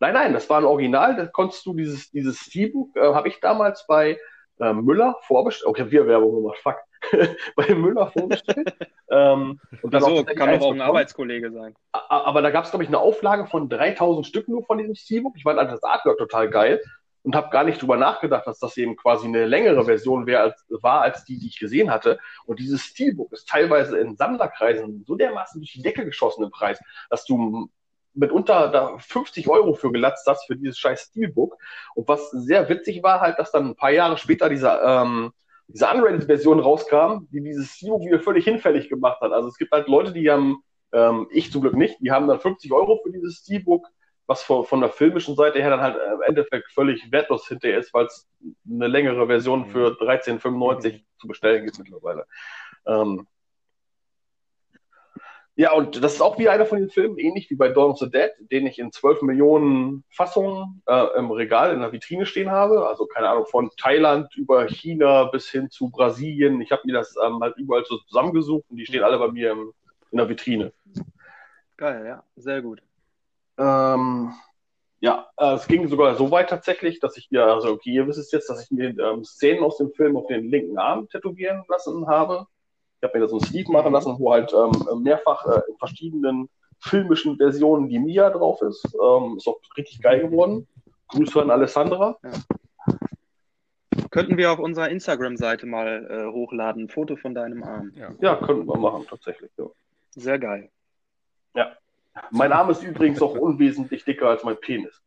Nein, nein, das war ein Original. Da konntest du dieses, dieses Steelbook, äh, habe ich damals bei äh, Müller vorbestellt. Okay, wir Werbung gemacht, fuck. bei Müller vorgestellt. ähm, und dann so, kann doch auch ein Arbeitskollege sein. Aber da gab es, glaube ich, eine Auflage von 3000 Stück nur von diesem Steelbook. Ich fand das Artwork total geil und habe gar nicht drüber nachgedacht, dass das eben quasi eine längere Version wär, als, war als die, die ich gesehen hatte. Und dieses Steelbook ist teilweise in Sammlerkreisen so dermaßen durch die Decke geschossen im Preis, dass du mitunter da 50 Euro für gelatzt hast für dieses scheiß Steelbook. Und was sehr witzig war halt, dass dann ein paar Jahre später dieser ähm, diese Unrated-Version rauskam, die dieses wieder völlig hinfällig gemacht hat. Also es gibt halt Leute, die haben, ähm, ich zum Glück nicht, die haben dann 50 Euro für dieses Steelbook, was von, von der filmischen Seite her dann halt im Endeffekt völlig wertlos hinterher ist, weil es eine längere Version für 13,95 mhm. zu bestellen gibt mittlerweile. Ähm, ja, und das ist auch wie einer von den Filmen, ähnlich wie bei Dawn of the Dead, den ich in 12 Millionen Fassungen äh, im Regal in der Vitrine stehen habe. Also keine Ahnung, von Thailand über China bis hin zu Brasilien. Ich habe mir das ähm, halt überall so zusammengesucht und die stehen alle bei mir im, in der Vitrine. Geil, ja, sehr gut. Ähm, ja, äh, es ging sogar so weit tatsächlich, dass ich mir, also okay, ihr wisst es jetzt, dass ich mir ähm, Szenen aus dem Film auf den linken Arm tätowieren lassen habe. Ich habe mir da so ein Sleeve machen lassen, wo halt ähm, mehrfach äh, in verschiedenen filmischen Versionen die Mia drauf ist. Ähm, ist auch richtig geil geworden. Grüße an Alessandra. Ja. Könnten wir auf unserer Instagram-Seite mal äh, hochladen, ein Foto von deinem Arm. Ja, ja könnten wir machen, tatsächlich. Ja. Sehr geil. Ja. Mein Arm ist übrigens auch unwesentlich dicker als mein Penis.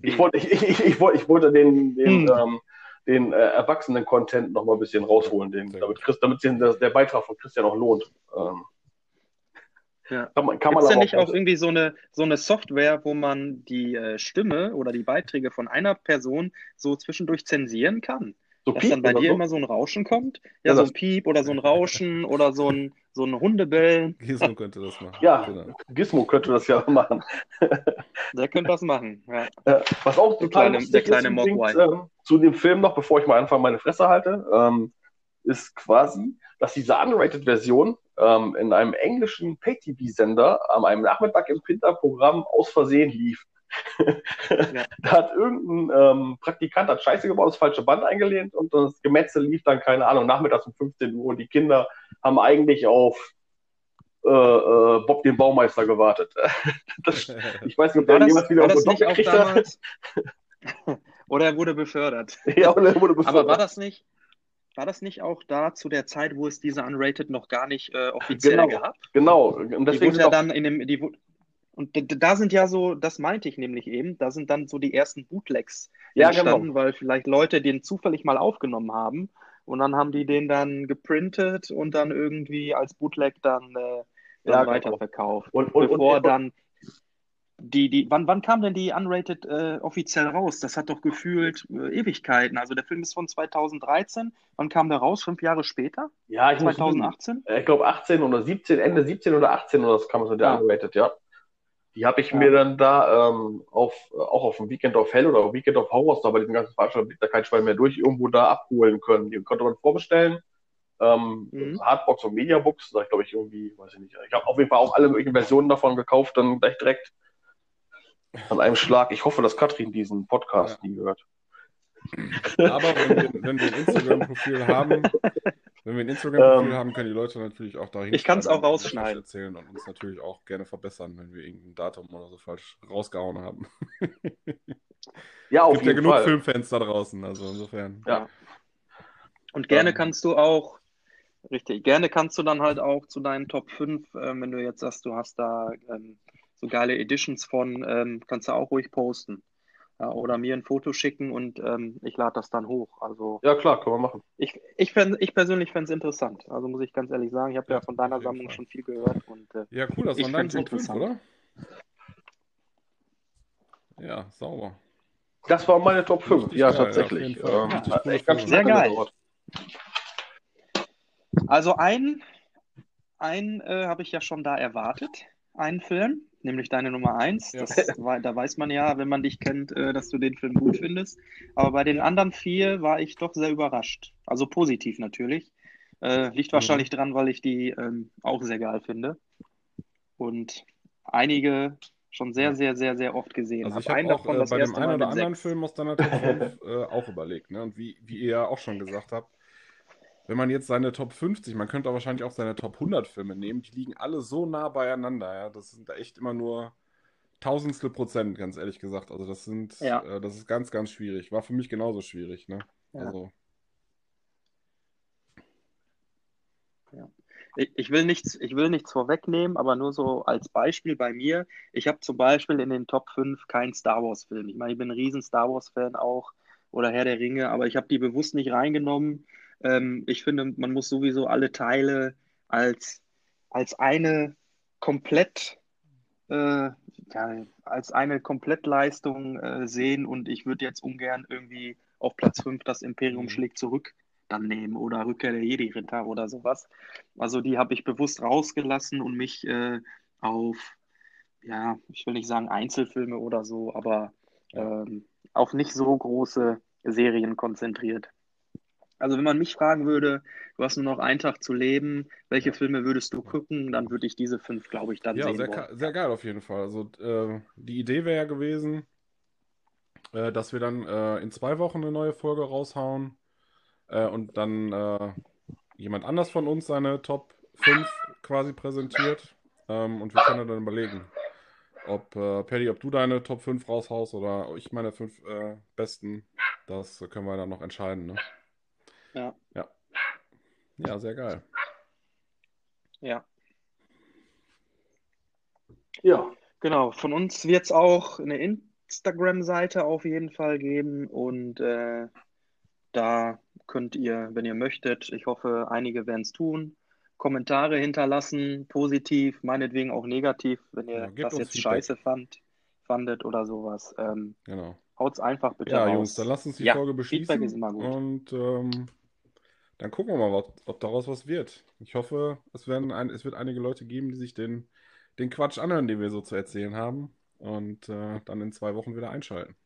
Ich wollte, ich, ich, ich, wollte, ich wollte den, den hm. ähm, den äh, Erwachsenen-Content noch mal ein bisschen rausholen, den, damit, Christ, damit sich der, der Beitrag von Christian auch lohnt. Ähm, ja. Kann man, kann Gibt's denn nicht auch irgendwie so eine, so eine Software, wo man die äh, Stimme oder die Beiträge von einer Person so zwischendurch zensieren kann? So Dass dann bei dir so? immer so ein Rauschen kommt? Ja, ja so ein Piep oder so ein Rauschen oder so ein, so ein Hundebellen. Gizmo könnte das machen. Ja, genau. Gizmo könnte das ja machen. Der könnte das machen, ja. Was auch der kleine, der kleine ist, übrigens, ähm, zu dem Film noch, bevor ich mal anfange, meine Fresse halte, ähm, ist quasi, dass diese Unrated-Version ähm, in einem englischen Pay-TV-Sender an einem Nachmittag im Pinter-Programm aus Versehen lief. Ja. Da hat irgendein ähm, Praktikant hat Scheiße gebaut, das falsche Band eingelehnt und das Gemetzel lief dann, keine Ahnung, nachmittags um 15 Uhr. Und die Kinder haben eigentlich auf äh, äh, Bob den Baumeister gewartet. das, ich weiß nicht, ob der jemals wieder irgendwo Job gekriegt hat. oder er wurde befördert. Ja, oder er wurde befördert. Aber war das nicht, war das nicht auch da zu der Zeit, wo es diese Unrated noch gar nicht äh, offiziell genau, gab? Genau. Und deswegen die wurde ja dann in dem, die, und da sind ja so, das meinte ich nämlich eben, da sind dann so die ersten Bootlegs ja, genau. entstanden, genau. weil vielleicht Leute den zufällig mal aufgenommen haben und dann haben die den dann geprintet und dann irgendwie als Bootleg dann, äh, dann ja, genau. weiterverkauft. Genau. Und, und, bevor und, dann die, die, wann, wann kam denn die Unrated äh, offiziell raus? Das hat doch gefühlt äh, Ewigkeiten. Also der Film ist von 2013. Wann kam der raus? Fünf Jahre später? Ja, ich 2018? Muss, ich glaube 18 oder 17, Ende 17 oder 18 oder das kam so der ja. Unrated, ja. Die habe ich ja. mir dann da ähm, auf, auch auf dem Weekend of Hell oder Weekend of Horrors, da bei diesem ganzen Veranstaltung da kein Schwein mehr durch, irgendwo da abholen können. Die konnte man vorbestellen. Ähm, mhm. Hardbox und Mediabooks, da ich glaube ich irgendwie, weiß ich nicht. Ich habe auf jeden Fall auch alle möglichen Versionen davon gekauft, dann gleich direkt an einem Schlag. Ich hoffe, dass Katrin diesen Podcast ja. nie hört. Aber wenn wir, wenn wir ein Instagram-Profil haben, wenn wir ein Instagram-Profil ähm, haben, können die Leute natürlich auch dahin Ich kann es auch rausschneiden. erzählen und uns natürlich auch gerne verbessern, wenn wir irgendein Datum oder so falsch rausgehauen haben. ja, auf es gibt ja genug Fall. Filmfans da draußen, also insofern. Ja. Und gerne ähm, kannst du auch, richtig, gerne kannst du dann halt auch zu deinen Top 5, äh, wenn du jetzt sagst, du hast da ähm, so geile Editions von, ähm, kannst du auch ruhig posten. Ja, oder mir ein Foto schicken und ähm, ich lade das dann hoch. Also Ja, klar, können wir machen. ich, ich, fänd, ich persönlich fände es interessant. Also muss ich ganz ehrlich sagen, ich habe ja, Ja, von deiner Sammlung Fall. schon viel gehört und äh, Ja, cool, das Ich waren deine find's Top 5, interessant. oder? Ja, sauber. Das war meine Top 5. Richtig Ja, geil, ja, tatsächlich. Fall. Ähm, echt ganz schön Sehr geil. gedauert. Also einen, einen äh, habe ich ja schon da erwartet, einen Film, nämlich deine Nummer eins. Ja. Das, wei- da weiß man ja, wenn man dich kennt, äh, dass du den Film gut findest. Aber bei den anderen vier war ich doch sehr überrascht. Also positiv natürlich. Äh, liegt Mhm. wahrscheinlich dran, weil ich die ähm, auch sehr geil finde. Und einige schon sehr, sehr, sehr, sehr oft gesehen Also ich habe. auch davon äh, bei dem einen oder anderen. Film aus deiner Top 5 äh, auch überlegt. Ne? Und wie, wie ihr ja auch schon gesagt habt, wenn man jetzt seine Top 50, man könnte auch wahrscheinlich auch seine Top 100 Filme nehmen, die liegen alle so nah beieinander. Ja? Das sind da echt immer nur Tausendstel Prozent, ganz ehrlich gesagt. Also das sind, Ja. äh, das ist ganz, ganz schwierig. War für mich genauso schwierig. Ne? Ja. Also, Ich, ich will nichts, ich will nichts vorwegnehmen, aber nur so als Beispiel bei mir. Ich habe zum Beispiel in den Top 5 keinen Star Wars-Film. Ich meine, ich bin ein riesen Star Wars-Fan auch oder Herr der Ringe, aber ich habe die bewusst nicht reingenommen. Ähm, ich finde, man muss sowieso alle Teile als, als eine komplett, äh, ja, als eine Komplettleistung äh, sehen und ich würde jetzt ungern irgendwie auf Platz 5 das Imperium Mhm. schlägt zurück dann nehmen oder Rückkehr der Jedi-Ritter oder sowas. Also die habe ich bewusst rausgelassen und mich äh, auf, ja, ich will nicht sagen Einzelfilme oder so, aber ähm, auf nicht so große Serien konzentriert. Also wenn man mich fragen würde, du hast nur noch einen Tag zu leben, welche Filme würdest du gucken, dann würde ich diese fünf, glaube ich, dann Ja, sehen sehr, wollen. ka- sehr geil auf jeden Fall. Also äh, die Idee wäre ja gewesen, äh, dass wir dann äh, in zwei Wochen eine neue Folge raushauen äh, und dann äh, jemand anders von uns seine Top 5 quasi präsentiert ähm, und wir können dann überlegen, ob äh, Paddy, ob du deine Top 5 raushaust oder ich meine fünf äh, besten. Das können wir dann noch entscheiden, ne? Ja. Ja. Ja, sehr geil. Ja, Ja, genau. Von uns wird es auch eine Instagram-Seite auf jeden Fall geben und äh, da könnt ihr, wenn ihr möchtet, ich hoffe, einige werden es tun, Kommentare hinterlassen, positiv, meinetwegen auch negativ, wenn ihr Ja, das jetzt Feedback. scheiße fand, fandet oder sowas. Ähm, Genau. haut's einfach bitte Ja, raus. Jungs, dann lasst uns die Ja, Folge Feedback beschließen ist immer gut. und ähm, dann gucken wir mal, ob, ob daraus was wird. Ich hoffe, es werden ein, es wird einige Leute geben, die sich den, den Quatsch anhören, den wir so zu erzählen haben und äh, dann in zwei Wochen wieder einschalten.